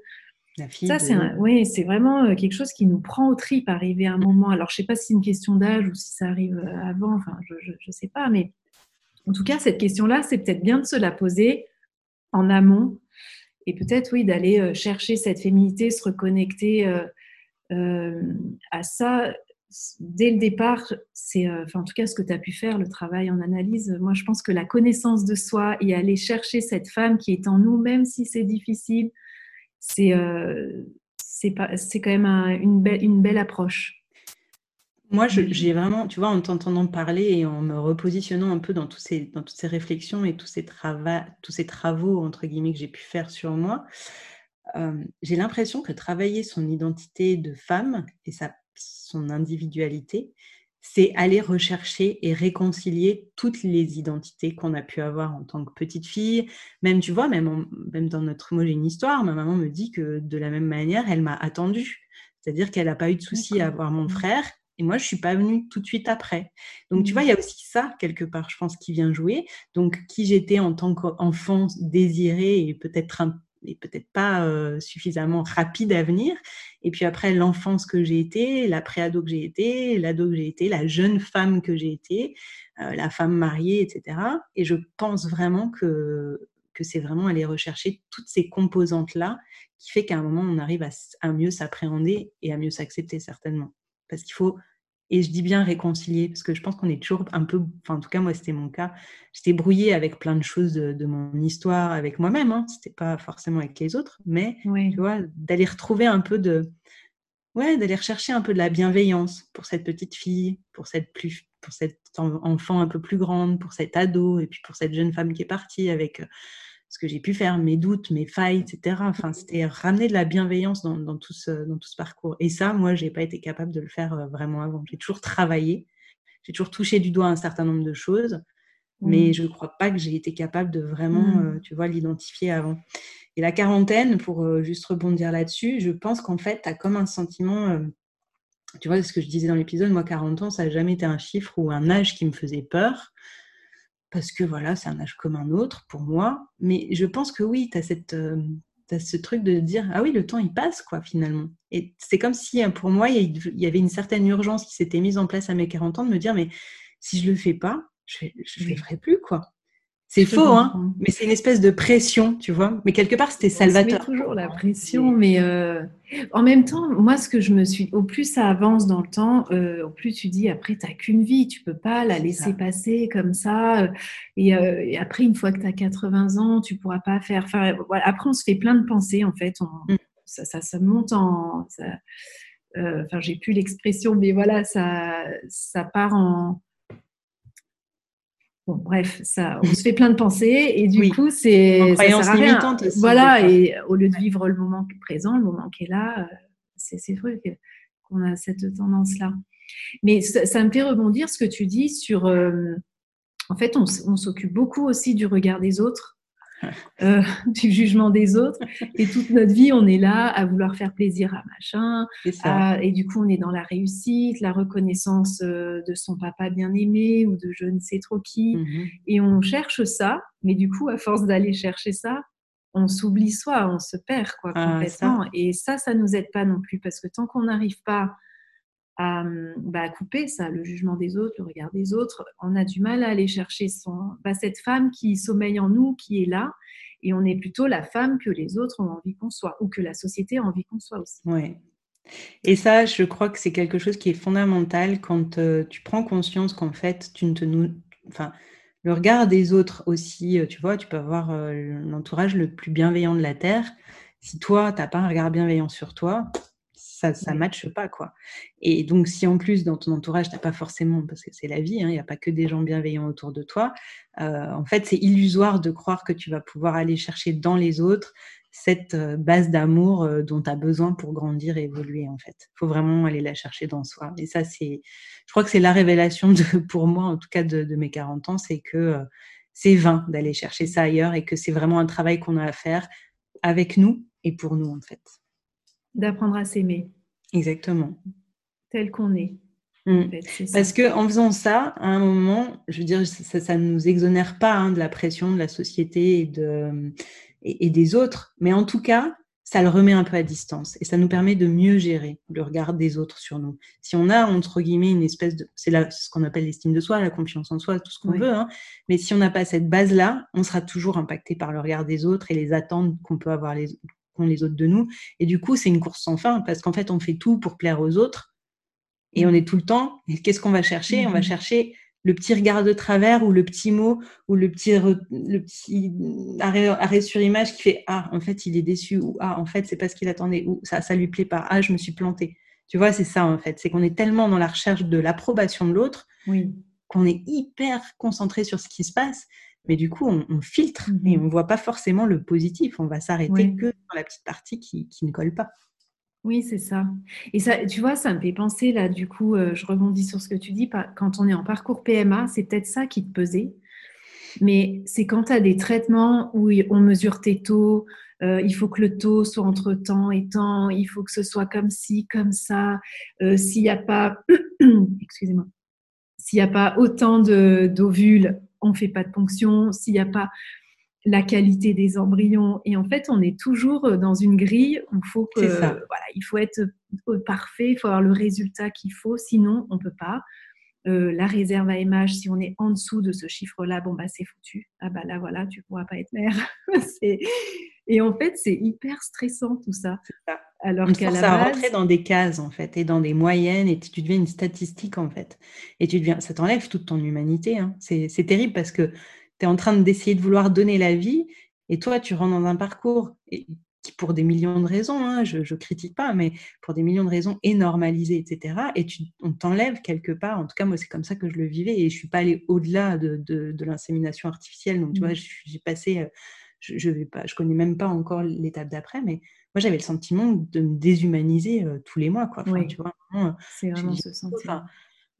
La fille ça, c'est oui, c'est vraiment euh, quelque chose qui nous prend au trip arriver à un moment. Alors, je sais pas si c'est une question d'âge ou si ça arrive euh, avant, enfin, je ne sais pas, mais en tout cas, cette question-là, c'est peut-être bien de se la poser en amont et peut-être, oui, d'aller euh, chercher cette féminité, se reconnecter euh, euh, à ça dès le départ. C'est, en tout cas, ce que tu as pu faire, le travail en analyse. Moi, je pense que la connaissance de soi et aller chercher cette femme qui est en nous, même si c'est difficile, c'est, c'est quand même une, belle, une belle approche. Moi, j'ai vraiment, tu vois, en t'entendant parler et en me repositionnant un peu dans, tous ces, dans toutes ces réflexions et tous ces, tous ces travaux, entre guillemets, que j'ai pu faire sur moi, euh, j'ai l'impression que travailler son identité de femme et sa, son individualité, c'est aller rechercher et réconcilier toutes les identités qu'on a pu avoir en tant que petite fille. Même, tu vois, même, même dans notre mot, j'ai une histoire, ma maman me dit que de la même manière, elle m'a attendue. C'est-à-dire qu'elle n'a pas eu de souci à avoir mon frère et moi, je suis pas venue tout de suite après. Donc, tu vois, il y a aussi ça, quelque part, je pense, qui vient jouer. Donc, qui j'étais en tant qu'enfant désirée et peut-être et peut-être pas euh, suffisamment rapide à venir. Et puis après, l'enfance que j'ai été, la préado que j'ai été, l'ado que j'ai été, la jeune femme que j'ai été, euh, la femme mariée, etc. Et je pense vraiment que, que c'est vraiment aller rechercher toutes ces composantes-là qui fait qu'à un moment, on arrive à, à mieux s'appréhender et à mieux s'accepter, certainement. Parce qu'il faut et je dis bien réconcilier, parce que je pense qu'on est toujours un peu, enfin en tout cas moi c'était mon cas, j'étais brouillée avec plein de choses de, mon histoire, avec moi-même, hein. c'était pas forcément avec les autres, mais tu vois, d'aller retrouver un peu de, ouais, d'aller rechercher un peu de la bienveillance pour cette petite fille, pour cette plus, pour cette enfant un peu plus grande, pour cet ado, et puis pour cette jeune femme qui est partie avec ce que j'ai pu faire, mes doutes, mes failles, etc. Enfin, c'était ramener de la bienveillance dans, tout ce, dans tout ce parcours. Et ça, moi, je n'ai pas été capable de le faire euh, vraiment avant. J'ai toujours travaillé, j'ai toujours touché du doigt un certain nombre de choses, mais je ne crois pas que j'ai été capable de vraiment, mmh. euh, tu vois, l'identifier avant. Et la quarantaine, pour euh, juste rebondir là-dessus, je pense qu'en fait, tu as comme un sentiment, tu vois, ce que je disais dans l'épisode, moi, 40 ans, ça n'a jamais été un chiffre ou un âge qui me faisait peur parce que voilà, c'est un âge comme un autre pour moi. Mais je pense que oui, tu as, cette, euh, ce truc de dire Ah oui, le temps, il passe, quoi, finalement. Et c'est comme si, hein, pour moi, il y avait une certaine urgence qui s'était mise en place à mes 40 ans de me dire Mais si je le fais pas, je ne le ferai plus, quoi. C'est faux, hein, mais c'est une espèce de pression, tu vois. Mais quelque part, c'était salvateur. toujours la pression, mais euh, en même temps, moi, ce que je me suis, au plus ça avance dans le temps, euh, au plus tu dis, après, tu n'as qu'une vie, tu peux pas la laisser passer comme ça. Euh, et, après, une fois que tu as 80 ans, tu pourras pas faire. Enfin, voilà, après, on se fait plein de pensées, en fait. Mm. ça, ça, ça, monte en. enfin, j'ai plus l'expression, mais voilà, ça, ça part en Bon, bref, ça, on se fait plein de pensées et du coup, c'est sert à rien. voilà, et au lieu de vivre le moment présent, le moment qui est là, euh, c'est vrai qu'on a cette tendance-là. Mais ça, me fait rebondir ce que tu dis sur. Euh, en fait, on s'occupe beaucoup aussi du regard des autres euh, du jugement des autres. Et toute notre vie, on est là à vouloir faire plaisir à machin. et du coup, on est dans la réussite, la reconnaissance euh, de son papa bien aimé ou de je ne sais trop qui. Mmh et on cherche ça, mais du coup, à force d'aller chercher ça, on s'oublie soi, on se perd quoi, ah, complètement. Et ça, ça nous aide pas non plus parce que tant qu'on n'arrive pas bah, à, couper ça, le jugement des autres, le regard des autres. On a du mal à aller chercher bah, cette femme qui sommeille en nous, qui est là, et on est plutôt la femme que les autres ont envie qu'on soit, ou que la société a envie qu'on soit aussi. Ouais. Et ça, je crois que c'est quelque chose qui est fondamental quand euh, tu prends conscience qu'en fait, tu ne te enfin, le regard des autres aussi, euh, tu vois, tu peux avoir euh, l'entourage le plus bienveillant de la Terre. Si toi, tu n'as pas un regard bienveillant sur toi, Ça ne matche pas, quoi. Et donc, si en plus, dans ton entourage, tu n'as pas forcément, parce que c'est la vie, hein, il n'y a pas que des gens bienveillants autour de toi, euh, en fait, c'est illusoire de croire que tu vas pouvoir aller chercher dans les autres cette euh, base d'amour euh, dont tu as besoin pour grandir et évoluer, en fait. Il faut vraiment aller la chercher dans soi. Et ça, c'est, je crois que c'est la révélation de, pour moi, en tout cas de, de mes 40 ans, c'est que c'est vain d'aller chercher ça ailleurs et que c'est vraiment un travail qu'on a à faire avec nous et pour nous, en fait. D'apprendre à s'aimer. Exactement. Tel qu'on est. Mmh. Parce que en faisant ça, à un moment, je veux dire, ça ne nous exonère pas hein, de la pression de la société et, de, et, des autres, mais en tout cas, ça le remet un peu à distance et ça nous permet de mieux gérer le regard des autres sur nous. Si on a, entre guillemets, une espèce de... C'est ce qu'on appelle l'estime de soi, la confiance en soi, tout ce qu'on veut, hein, mais si on n'a pas cette base-là, on sera toujours impacté par le regard des autres et les attentes qu'on peut avoir les, qu'ont les autres de nous. Et du coup, c'est une course sans fin parce qu'en fait, on fait tout pour plaire aux autres et on est tout le temps. Qu'est-ce qu'on va chercher? On va mm-hmm. chercher le petit regard de travers ou le petit mot ou le petit, le petit arrêt, sur image qui fait Ah, en fait, il est déçu ou Ah, en fait, c'est pas ce qu'il attendait ou ça, ça lui plaît pas. Ah, je me suis planté. Tu vois, c'est ça en fait. C'est qu'on est tellement dans la recherche de l'approbation de l'autre oui. qu'on est hyper concentré sur ce qui se passe. Mais du coup, on, filtre et on ne voit pas forcément le positif. On va s'arrêter que sur la petite partie qui, qui ne colle pas. Oui, c'est ça. Et ça, tu vois, ça me fait penser, là, du coup, euh, je rebondis sur ce que tu dis, quand on est en parcours PMA, c'est peut-être ça qui te pesait. Mais c'est quand tu as des traitements où on mesure tes taux, euh, il faut que le taux soit entre temps et temps, il faut que ce soit comme ci, comme ça. Euh, s'il n'y a pas, excusez-moi, s'il n'y a pas autant d'ovules, on ne fait pas de ponction. S'il n'y a pas la qualité des embryons. Et en fait, on est toujours euh, dans une grille où il faut que, voilà, il faut être euh, parfait, il faut avoir le résultat qu'il faut, sinon on peut pas. Euh, la réserve à image, si on est en dessous de ce chiffre-là, bon bah c'est foutu. Ah bah là voilà, tu pourras pas être mère. et en fait, c'est hyper stressant tout ça. ça. Alors qu'à la base, rentrer dans des cases en fait et dans des moyennes et tu deviens une statistique en fait. Et tu deviens, ça t'enlève toute ton humanité. Hein. C'est terrible parce que tu es en train d'essayer de vouloir donner la vie et toi, tu rentres dans un parcours qui, pour des millions de raisons, hein, je ne critique pas, mais pour des millions de raisons, est normalisé, etc. Et tu, on t'enlève quelque part, en tout cas, moi, c'est comme ça que je le vivais et je ne suis pas allée au-delà de, de, l'insémination artificielle. Donc, tu vois, mmh. j'ai passé, euh, je ne pas, je connais même pas encore l'étape d'après, mais moi, j'avais le sentiment de me déshumaniser euh, tous les mois. Quoi. tu vois, c'est vraiment ce sentiment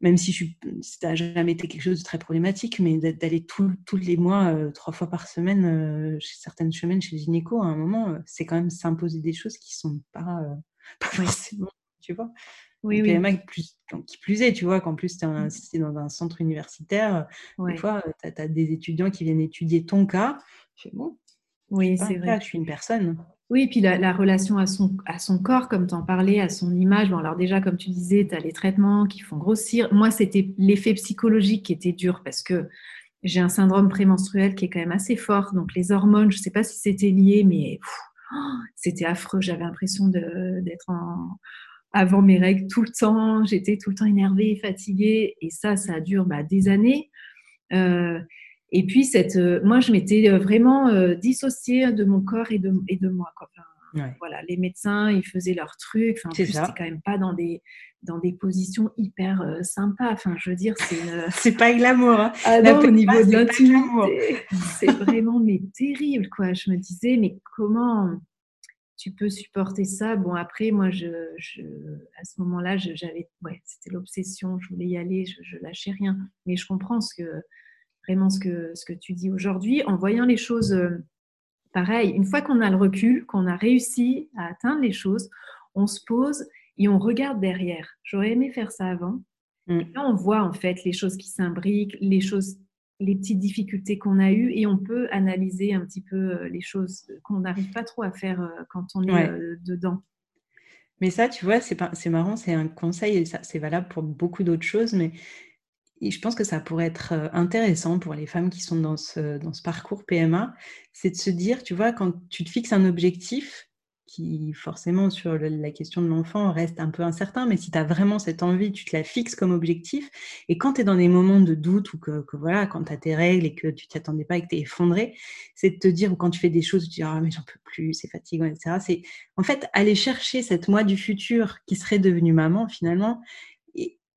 même si, je, ça n'a jamais été quelque chose de très problématique, mais d'aller tous les mois, euh, trois fois par semaine, euh, chez certaines semaines chez le gynéco, à un moment, euh, c'est quand même s'imposer des choses qui sont pas, pas forcément, tu vois. Oui, oui. Qui plus, qui plus est, tu vois, qu'en plus, tu es, mmh. dans un centre universitaire, des fois, tu as, des étudiants qui viennent étudier ton cas. Je fais, bon, oui, c'est vrai. je suis une personne. Oui, et puis la, relation à son, à son corps, comme tu en parlais, à son image. Bon, alors déjà, comme tu disais, tu as les traitements qui font grossir. Moi, c'était l'effet psychologique qui était dur parce que j'ai un syndrome prémenstruel qui est quand même assez fort. Donc les hormones, je ne sais pas si c'était lié, mais c'était affreux. J'avais l'impression d'être avant mes règles tout le temps. J'étais tout le temps énervée, fatiguée. Et ça, ça dure bah, des années. Euh, et puis, cette, euh, moi, je m'étais euh, vraiment euh, dissociée de mon corps et de, et de moi. Voilà, les médecins, ils faisaient leur truc. Enfin, c'était quand même pas dans des, dans des positions hyper sympas. Enfin, je veux dire, c'est. c'est pas glamour. Hein. Ah non, au niveau de l'intimité, c'est vraiment mais terrible, quoi. Je me disais, mais comment tu peux supporter ça? Bon, après, moi, je, je à ce moment-là, j'avais, ouais, c'était l'obsession. Je voulais y aller, je, je lâchais rien. Mais je comprends ce que vraiment ce que, ce que tu dis aujourd'hui, en voyant les choses euh, pareil. Une fois qu'on a le recul, qu'on a réussi à atteindre les choses, on se pose et on regarde derrière. J'aurais aimé faire ça avant. Mm. là, on voit en fait les choses qui s'imbriquent, les choses, les petites difficultés qu'on a eues et on peut analyser un petit peu euh, les choses qu'on n'arrive pas trop à faire euh, quand on est dedans. Mais ça, tu vois, c'est marrant, c'est un conseil et c'est valable pour beaucoup d'autres choses, mais et je pense que ça pourrait être euh, intéressant pour les femmes qui sont dans ce, dans ce parcours PMA, c'est de se dire, tu vois, quand tu te fixes un objectif qui forcément sur la question de l'enfant reste un peu incertain, mais si tu as vraiment cette envie, tu te la fixes comme objectif. Et quand tu es dans des moments de doute ou que, voilà, quand tu as tes règles et que tu t'y attendais pas et que tu es effondré, c'est de te dire, ou quand tu fais des choses, tu te dis, ah, mais j'en peux plus, c'est fatigant, etc. C'est en fait aller chercher cette moi du futur qui serait devenue maman finalement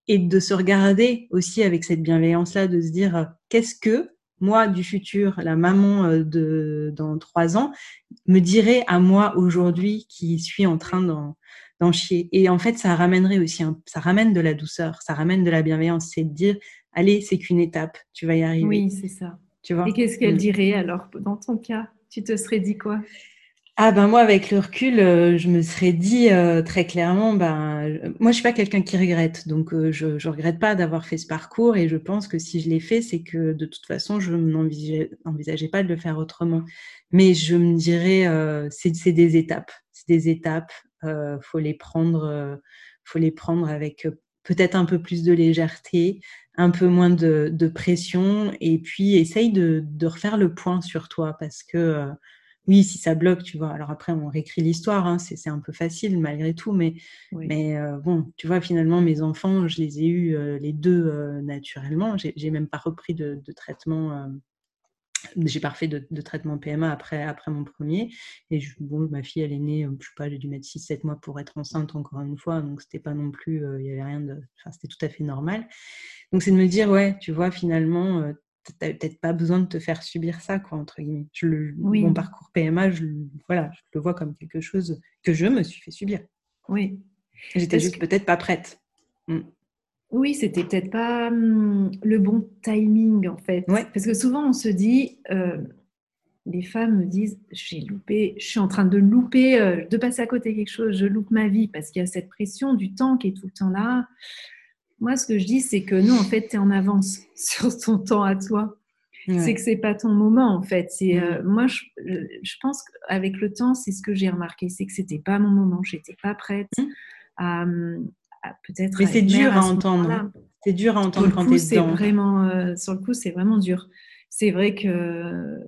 et, de se regarder aussi avec cette bienveillance-là, de se dire, qu'est-ce que moi du futur, la maman euh, de dans trois ans, me dirait à moi aujourd'hui qui suis en train d'en chier? Et en fait, ça ramènerait aussi, ça ramène de la douceur, ça ramène de la bienveillance. C'est de dire, allez, c'est qu'une étape, tu vas y arriver. Oui, c'est ça. Tu vois? Et qu'est-ce qu'elle mm. dirait alors dans ton cas? Tu te serais dit quoi? Ah ben moi avec le recul, euh, je me serais dit euh, très clairement, ben moi je suis pas quelqu'un qui regrette, donc euh, je, je regrette pas d'avoir fait ce parcours et je pense que si je l'ai fait, c'est que de toute façon je n'envisageais pas de le faire autrement. Mais je me dirais, c'est des étapes, c'est des étapes, faut les prendre, faut les prendre avec peut-être un peu plus de légèreté, un peu moins de, de pression, et puis essaye de, de, refaire le point sur toi parce que oui, si ça bloque, tu vois. Alors après, on réécrit l'histoire, hein, c'est un peu facile malgré tout, mais, mais euh, bon, tu vois, finalement, mes enfants, je les ai eus euh, les deux euh, naturellement. J'ai même pas repris de, traitement. j'ai pas refait de, traitement PMA après, après mon premier. Et bon, ma fille, elle est née, je sais pas, j'ai dû mettre 6-7 mois pour être enceinte encore une fois. Donc, c'était pas non plus, il y avait rien de. Enfin, c'était tout à fait normal. Donc, c'est de me dire, ouais, tu vois, finalement, n'as peut-être pas besoin de te faire subir ça, quoi, entre guillemets. Je le, Mon parcours PMA, je, voilà, je le vois comme quelque chose que je me suis fait subir. Oui. J'étais juste peut-être pas prête. Mm. Oui, c'était peut-être pas hum, le bon timing, en fait. Parce que souvent, on se dit, euh, les femmes me disent, j'ai loupé, je suis en train de louper, euh, de passer à côté quelque chose, je loupe ma vie, parce qu'il y a cette pression du temps qui est tout le temps là. Moi, ce que je dis, c'est que non, en fait, tu es en avance sur ton temps à toi. C'est que c'est pas ton moment, en fait. C'est euh, moi, je, je pense qu'avec le temps, c'est ce que j'ai remarqué, c'est que c'était pas mon moment. J'étais pas prête mmh. à, peut-être. Mais c'est dur à, entendre. C'est dur à entendre quand tu es dedans. Vraiment, euh, sur le coup, c'est vraiment dur. C'est vrai que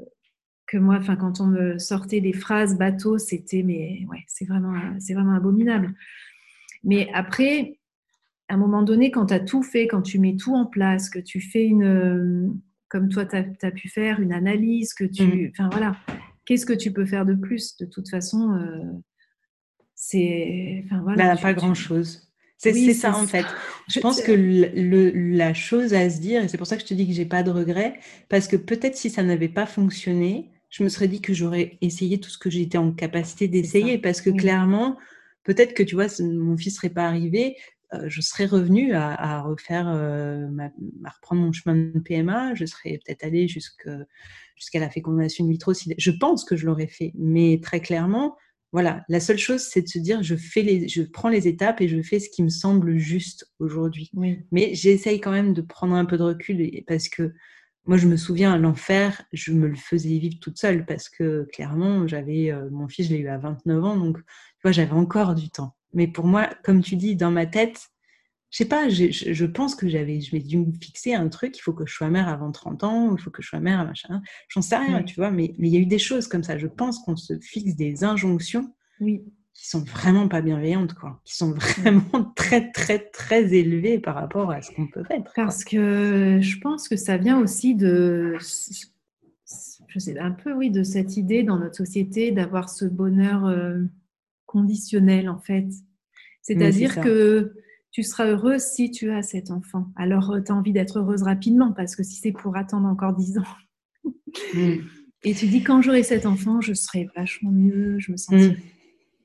que moi, enfin, quand on me sortait des phrases bateau, c'était mais ouais, c'est vraiment, c'est vraiment abominable. Mais après, à un moment donné, quand tu as tout fait, quand tu mets tout en place, que tu fais une, euh, comme toi, tu as, pu faire, une analyse, que tu. Mm. Enfin voilà, qu'est-ce que tu peux faire de plus De toute façon, euh, c'est. Enfin voilà. Bah, pas grand-chose. C'est ça en fait. Je pense que le, la chose à se dire, et c'est pour ça que je te dis que j'ai pas de regrets, parce que peut-être si ça n'avait pas fonctionné, je me serais dit que j'aurais essayé tout ce que j'étais en capacité d'essayer, parce que clairement, peut-être que tu vois, mon fils serait pas arrivé, je serais revenue à, refaire, euh, à reprendre mon chemin de PMA. Je serais peut-être allée jusqu'à la fécondation in vitro. Je pense que je l'aurais fait, mais très clairement, voilà, la seule chose, c'est de se dire, je fais les, je prends les étapes et je fais ce qui me semble juste aujourd'hui. Mais j'essaye quand même de prendre un peu de recul parce que moi, je me souviens, à l'enfer, je me le faisais vivre toute seule parce que clairement, j'avais euh, mon fils, je l'ai eu à 29 ans, donc tu vois, j'avais encore du temps. Mais pour moi, comme tu dis, dans ma tête, je sais pas, je, je pense que j'avais, je dû me fixer un truc, il faut que je sois mère avant 30 ans, il faut que je sois mère, machin. J'en sais rien, tu vois, mais, mais il y a eu des choses comme ça. Je pense qu'on se fixe des injonctions oui. qui sont vraiment pas bienveillantes, quoi. Qui sont vraiment très, très, très élevées par rapport à ce qu'on peut être. Parce que je pense que ça vient aussi de, je sais, un peu, oui, de cette idée dans notre société d'avoir ce bonheur. Euh, conditionnel en fait. C'est-à-dire que tu seras heureuse si tu as cet enfant. Alors euh, tu as envie d'être heureuse rapidement parce que si c'est pour attendre encore dix ans. Mm. Et tu dis quand j'aurai cet enfant, je serai vachement mieux, je me sentirai.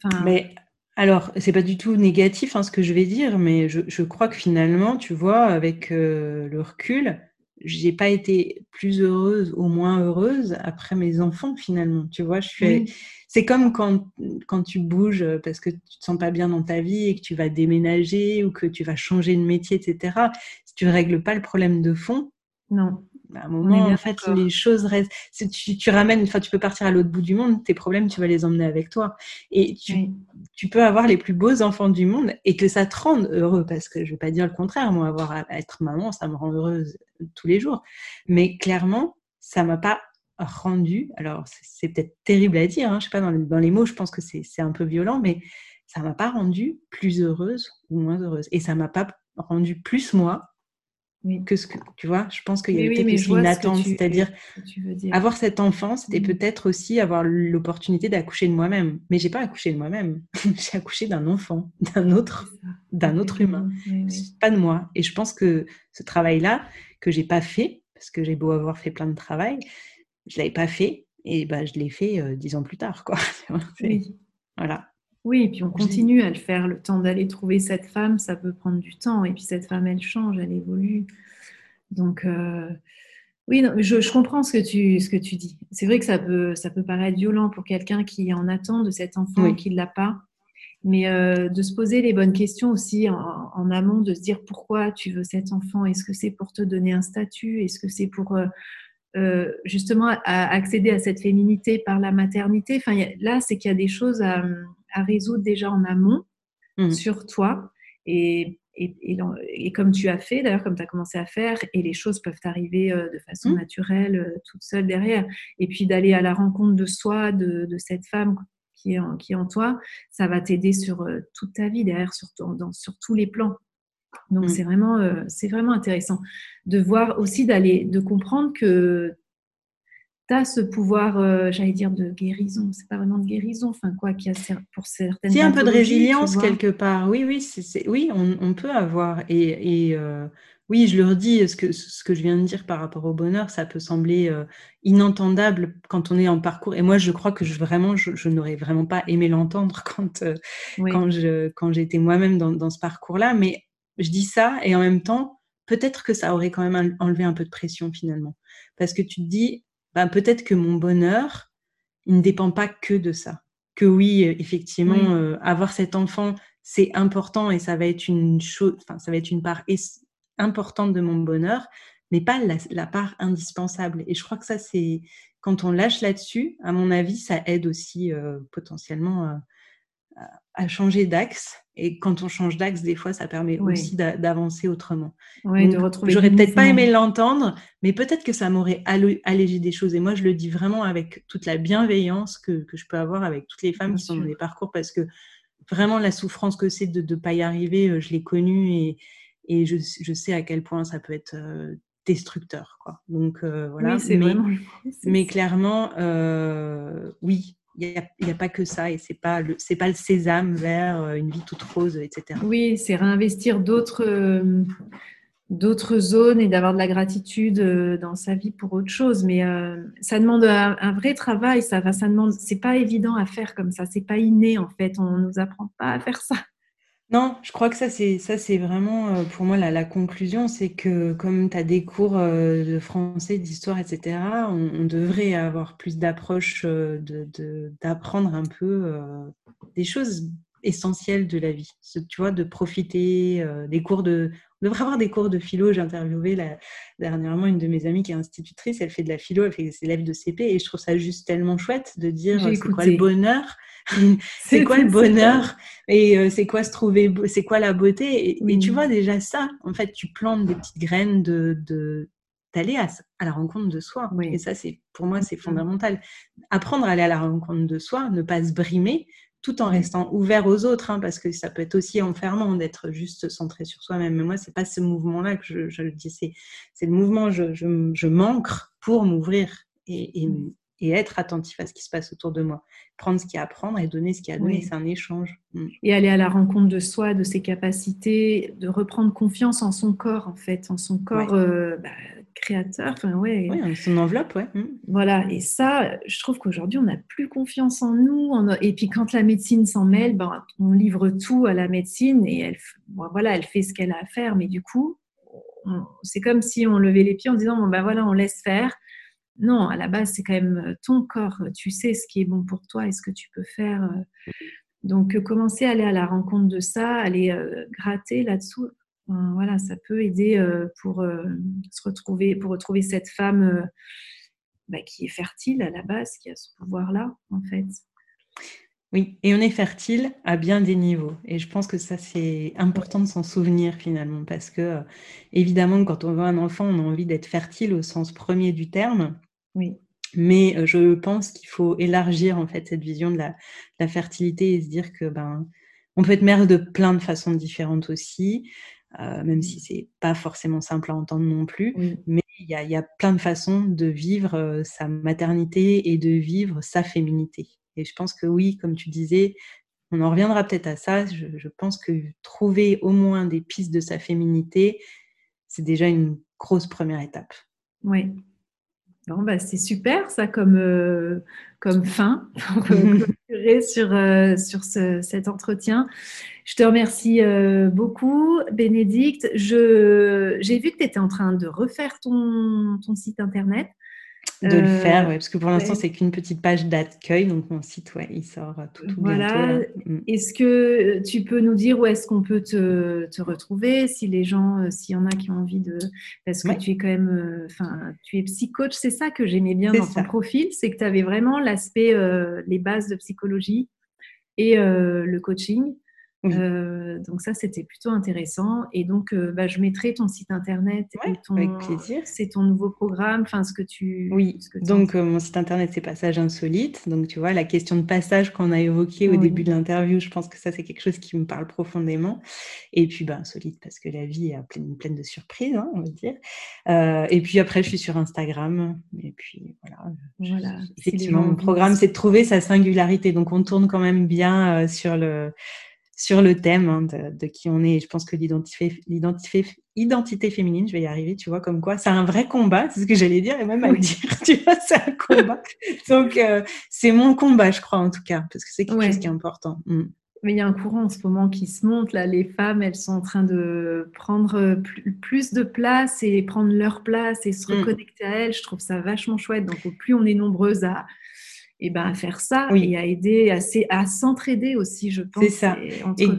Mm. Mais alors, c'est pas du tout négatif hein, ce que je vais dire, mais je, crois que finalement, tu vois, avec euh, le recul, j'ai pas été plus heureuse ou moins heureuse après mes enfants finalement. Tu vois, je suis. C'est comme quand, quand tu bouges parce que tu te sens pas bien dans ta vie et que tu vas déménager ou que tu vas changer de métier, etc. Si tu règles pas le problème de fond, non. À un moment, en fait, les choses restent. Tu, tu ramènes, enfin, tu peux partir à l'autre bout du monde, tes problèmes, tu vas les emmener avec toi. Et tu, tu, peux avoir les plus beaux enfants du monde et que ça te rende heureux, parce que je vais pas dire le contraire. Moi, avoir à être maman, ça me rend heureuse tous les jours. Mais clairement, ça m'a pas rendu, alors c'est peut-être terrible à dire, hein, je sais pas, dans, les mots, je pense que c'est un peu violent, mais ça m'a pas rendue plus heureuse ou moins heureuse. Et ça m'a pas rendu plus moi que ce que tu vois. Je pense qu'il y a peut-être aussi une attente, c'est-à-dire avoir cet enfant, c'était mmh. peut-être aussi avoir l'opportunité d'accoucher de moi-même. Mais j'ai pas accouché de moi-même, j'ai accouché d'un enfant, d'un autre, d'un autre humain, pas de moi. Et je pense que ce travail-là que j'ai pas fait, parce que j'ai beau avoir fait plein de travail, je l'avais pas fait et bah je l'ai fait euh, dix ans plus tard, quoi. oui. Voilà. Oui, et puis on continue à le faire. Le temps d'aller trouver cette femme, ça peut prendre du temps. Et puis cette femme, elle change, elle évolue. Donc, euh, oui, je, comprends ce que tu, ce que tu dis. C'est vrai que ça peut, ça peut paraître violent pour quelqu'un qui en attend de cet enfant et qui ne l'a pas. Mais euh, de se poser les bonnes questions aussi en, amont, de se dire pourquoi tu veux cet enfant. Est-ce que c'est pour te donner un statut Est-ce que c'est pour euh, justement accéder à cette féminité par la maternité Enfin, là, c'est qu'il y a des choses à à résoudre déjà en amont mmh. sur toi. Et, et, et, comme tu as fait, d'ailleurs, comme tu as commencé à faire, et les choses peuvent arriver euh, de façon mmh. naturelle, euh, toute seule derrière. Et puis d'aller à la rencontre de soi, de, de cette femme qui est, en, qui est en toi, ça va t'aider sur euh, toute ta vie derrière, sur, dans, sur tous les plans. Donc mmh. c'est vraiment, c'est vraiment intéressant de voir aussi d'aller, de comprendre que ce pouvoir, euh, j'allais dire, de guérison. C'est pas vraiment de guérison, enfin quoi, qui a pour certaines. C'est un peu de résilience quelque part. Oui, oui, oui, on, peut avoir. Et, euh, oui, je le redis, ce que, ce que je viens de dire par rapport au bonheur, ça peut sembler euh, inentendable quand on est en parcours. Et moi, je crois que je, vraiment, je, n'aurais vraiment pas aimé l'entendre quand, quand, je, quand j'étais moi-même dans, dans ce parcours-là. Mais je dis ça et en même temps, peut-être que ça aurait quand même enlevé un peu de pression finalement. Parce que tu te dis, ben, peut-être que mon bonheur, il ne dépend pas que de ça. Que oui, euh, effectivement, euh, avoir cet enfant, c'est important et ça va être une chose, enfin, ça va être une part importante de mon bonheur, mais pas la, part indispensable. Et je crois que ça, c'est quand on lâche là-dessus, à mon avis, ça aide aussi euh, potentiellement à changer d'axe. Et quand on change d'axe, des fois, ça permet aussi d'avancer autrement. Oui, de retrouver. J'aurais peut-être pas aimé l'entendre, mais peut-être que ça m'aurait allégé des choses. Et moi, je le dis vraiment avec toute la bienveillance que, que je peux avoir avec toutes les femmes qui sont dans les parcours, parce que vraiment la souffrance que c'est de ne pas y arriver, euh, je l'ai connue et, et je, je, sais à quel point ça peut être euh, destructeur. Quoi. Donc euh, voilà. Oui, mais, vraiment... mais clairement, oui, il n'y a, pas que ça et c'est pas c'est pas le sésame vers euh, une vie toute rose etc oui c'est réinvestir d'autres euh, d'autres zones et d'avoir de la gratitude euh, dans sa vie pour autre chose. Mais ça demande un, vrai travail ça va ça demande c'est pas évident à faire comme ça c'est pas inné en fait. On nous apprend pas à faire ça non, je crois que ça, c'est ça, c'est vraiment euh, pour moi la, conclusion, c'est que comme tu as des cours euh, de français, d'histoire, etc., on, devrait avoir plus d'approche, euh, d'apprendre un peu des choses essentielles de la vie. Tu vois, de profiter des cours de. On devrait avoir des cours de philo. J'ai interviewé dernièrement une de mes amies qui est institutrice. Elle fait de la philo, elle fait des élèves de CP, et je trouve ça juste tellement chouette de dire c'est quoi le bonheur? C'est quoi le bonheur? Et euh, c'est quoi se trouver, c'est quoi la beauté? Et, tu vois déjà ça, en fait, tu plantes des petites graines de, d'aller à, la rencontre de soi. Et ça, c'est pour moi, c'est fondamental. Apprendre à aller à la rencontre de soi, ne pas se brimer, tout en restant ouvert aux autres, hein, parce que ça peut être aussi enfermant d'être juste centré sur soi-même. Mais moi, c'est pas ce mouvement-là que je, le dis, c'est, c'est le mouvement, je, je, je manque pour m'ouvrir et, et, et être attentif à ce qui se passe autour de moi. Prendre ce qu'il y a à prendre et donner ce qu'il y a à donner, c'est un échange. Mm. Et aller à la rencontre de soi, de ses capacités, de reprendre confiance en son corps, en fait, en son corps euh, bah, créateur. Enfin, ouais. Oui, son enveloppe, ouais. Mm. Voilà, et ça, je trouve qu'aujourd'hui, on n'a plus confiance en nous. Et puis, quand la médecine s'en mêle, ben, on livre tout à la médecine et elle, voilà, elle fait ce qu'elle a à faire. Mais du coup, c'est comme si on levait les pieds en disant, bon, ben voilà, on laisse faire non, à la base, c'est quand même euh, ton corps. Tu sais ce qui est bon pour toi et ce que tu peux faire. Euh. Donc, euh, commencer à aller à la rencontre de ça, aller gratter là-dessous, voilà, ça peut aider pour se retrouver, pour retrouver cette femme bah, qui est fertile à la base, qui a ce pouvoir-là, en fait. Oui, et on est fertile à bien des niveaux. Et je pense que ça, c'est important de s'en souvenir finalement, parce que évidemment, quand on veut un enfant, on a envie d'être fertile au sens premier du terme. Oui. Mais euh, je pense qu'il faut élargir en fait cette vision de la, la, fertilité et se dire que ben on peut être mère de plein de façons différentes aussi, euh, même si c'est pas forcément simple à entendre non plus. Mais il y a, y a, plein de façons de vivre euh, sa maternité et de vivre sa féminité. Et je pense que oui, comme tu disais, on en reviendra peut-être à ça. Je, je, pense que trouver au moins des pistes de sa féminité, c'est déjà une grosse première étape. Oui, bah, c'est super ça comme, euh, comme fin sur, euh, sur ce, cet entretien. Je te remercie euh, beaucoup, Bénédicte. J'ai vu que tu étais en train de refaire ton, ton site internet de le faire, euh, parce que pour l'instant, c'est qu'une petite page d'accueil, donc mon site, ouais, il sort tout, tout voilà. Mm. Est-ce que tu peux nous dire où est-ce qu'on peut te, te, retrouver, si les gens, euh, s'il y en a qui ont envie de, parce que tu es quand même, euh, enfin, tu es psychoach, c'est ça que j'aimais bien dans ton profil, c'est que tu avais vraiment l'aspect, les bases de psychologie et le coaching. Euh, donc ça, c'était plutôt intéressant. Et donc, euh, bah, je mettrai ton site internet. et ton, avec plaisir. C'est ton nouveau programme, enfin ce que tu. Oui. donc euh, mon site internet, c'est Passage Insolite. Donc tu vois, la question de passage qu'on a évoquée au début de l'interview, je pense que ça, c'est quelque chose qui me parle profondément. Et puis, bah, insolite parce que la vie est pleine, pleine de surprises, hein, on va dire. et puis après, je suis sur Instagram. Et puis voilà. voilà. Effectivement, mon programme, c'est de trouver sa singularité. Donc on tourne quand même bien sur le sur le thème hein, de, qui on est. Je pense que l'identité, identité féminine, je vais y arriver, tu vois, comme quoi c'est un vrai combat, c'est ce que j'allais dire, et même à le dire, tu vois, c'est un combat. Donc, euh, c'est mon combat, je crois, en tout cas, parce que c'est quelque chose qui est important. Mm. Mais il y a un courant en ce moment qui se monte. Là, les femmes, elles sont en train de prendre plus de place et prendre leur place et se mm. reconnecter à elles. Je trouve ça vachement chouette. Donc, au plus on est nombreuses à, et ben, à faire ça et à aider, à, à s'entraider aussi, je pense. C'est ça.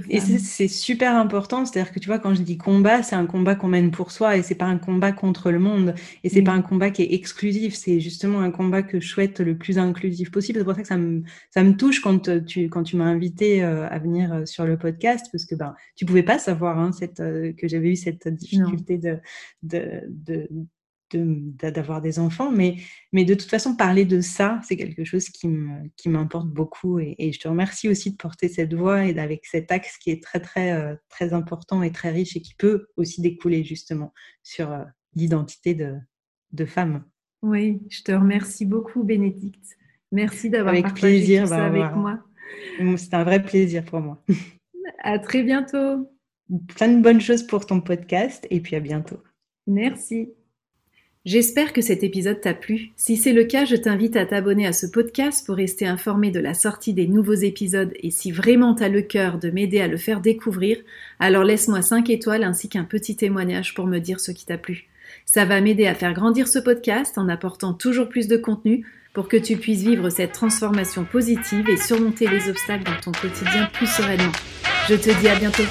Et, c'est super important. C'est-à-dire que tu vois, quand je dis combat, c'est un combat qu'on mène pour soi et c'est pas un combat contre le monde. Et c'est pas un combat qui est exclusif. C'est justement un combat que je souhaite le plus inclusif possible. C'est pour ça que ça me, ça me touche quand euh, tu, quand tu m'as invité euh, à venir euh, sur le podcast parce que ben, tu pouvais pas savoir hein, cette, que j'avais eu cette difficulté de, de, de d'avoir des enfants, mais, mais de toute façon, parler de ça, c'est quelque chose qui m'importe beaucoup. Et, je te remercie aussi de porter cette voix et avec cet axe qui est très, très, euh, très important et très riche et qui peut aussi découler justement sur euh, l'identité de, de femme. Oui, je te remercie beaucoup, Bénédicte. Merci d'avoir partagé plaisir, ça avec moi. C'est un vrai plaisir pour moi. À très bientôt. Plein de bonnes choses pour ton podcast et puis à bientôt. Merci. J'espère que cet épisode t'a plu. Si c'est le cas, je t'invite à t'abonner à ce podcast pour rester informé de la sortie des nouveaux épisodes et si vraiment t'as le cœur de m'aider à le faire découvrir, alors laisse-moi 5 étoiles ainsi qu'un petit témoignage pour me dire ce qui t'a plu. Ça va m'aider à faire grandir ce podcast en apportant toujours plus de contenu pour que tu puisses vivre cette transformation positive et surmonter les obstacles dans ton quotidien plus sereinement. Je te dis à bientôt.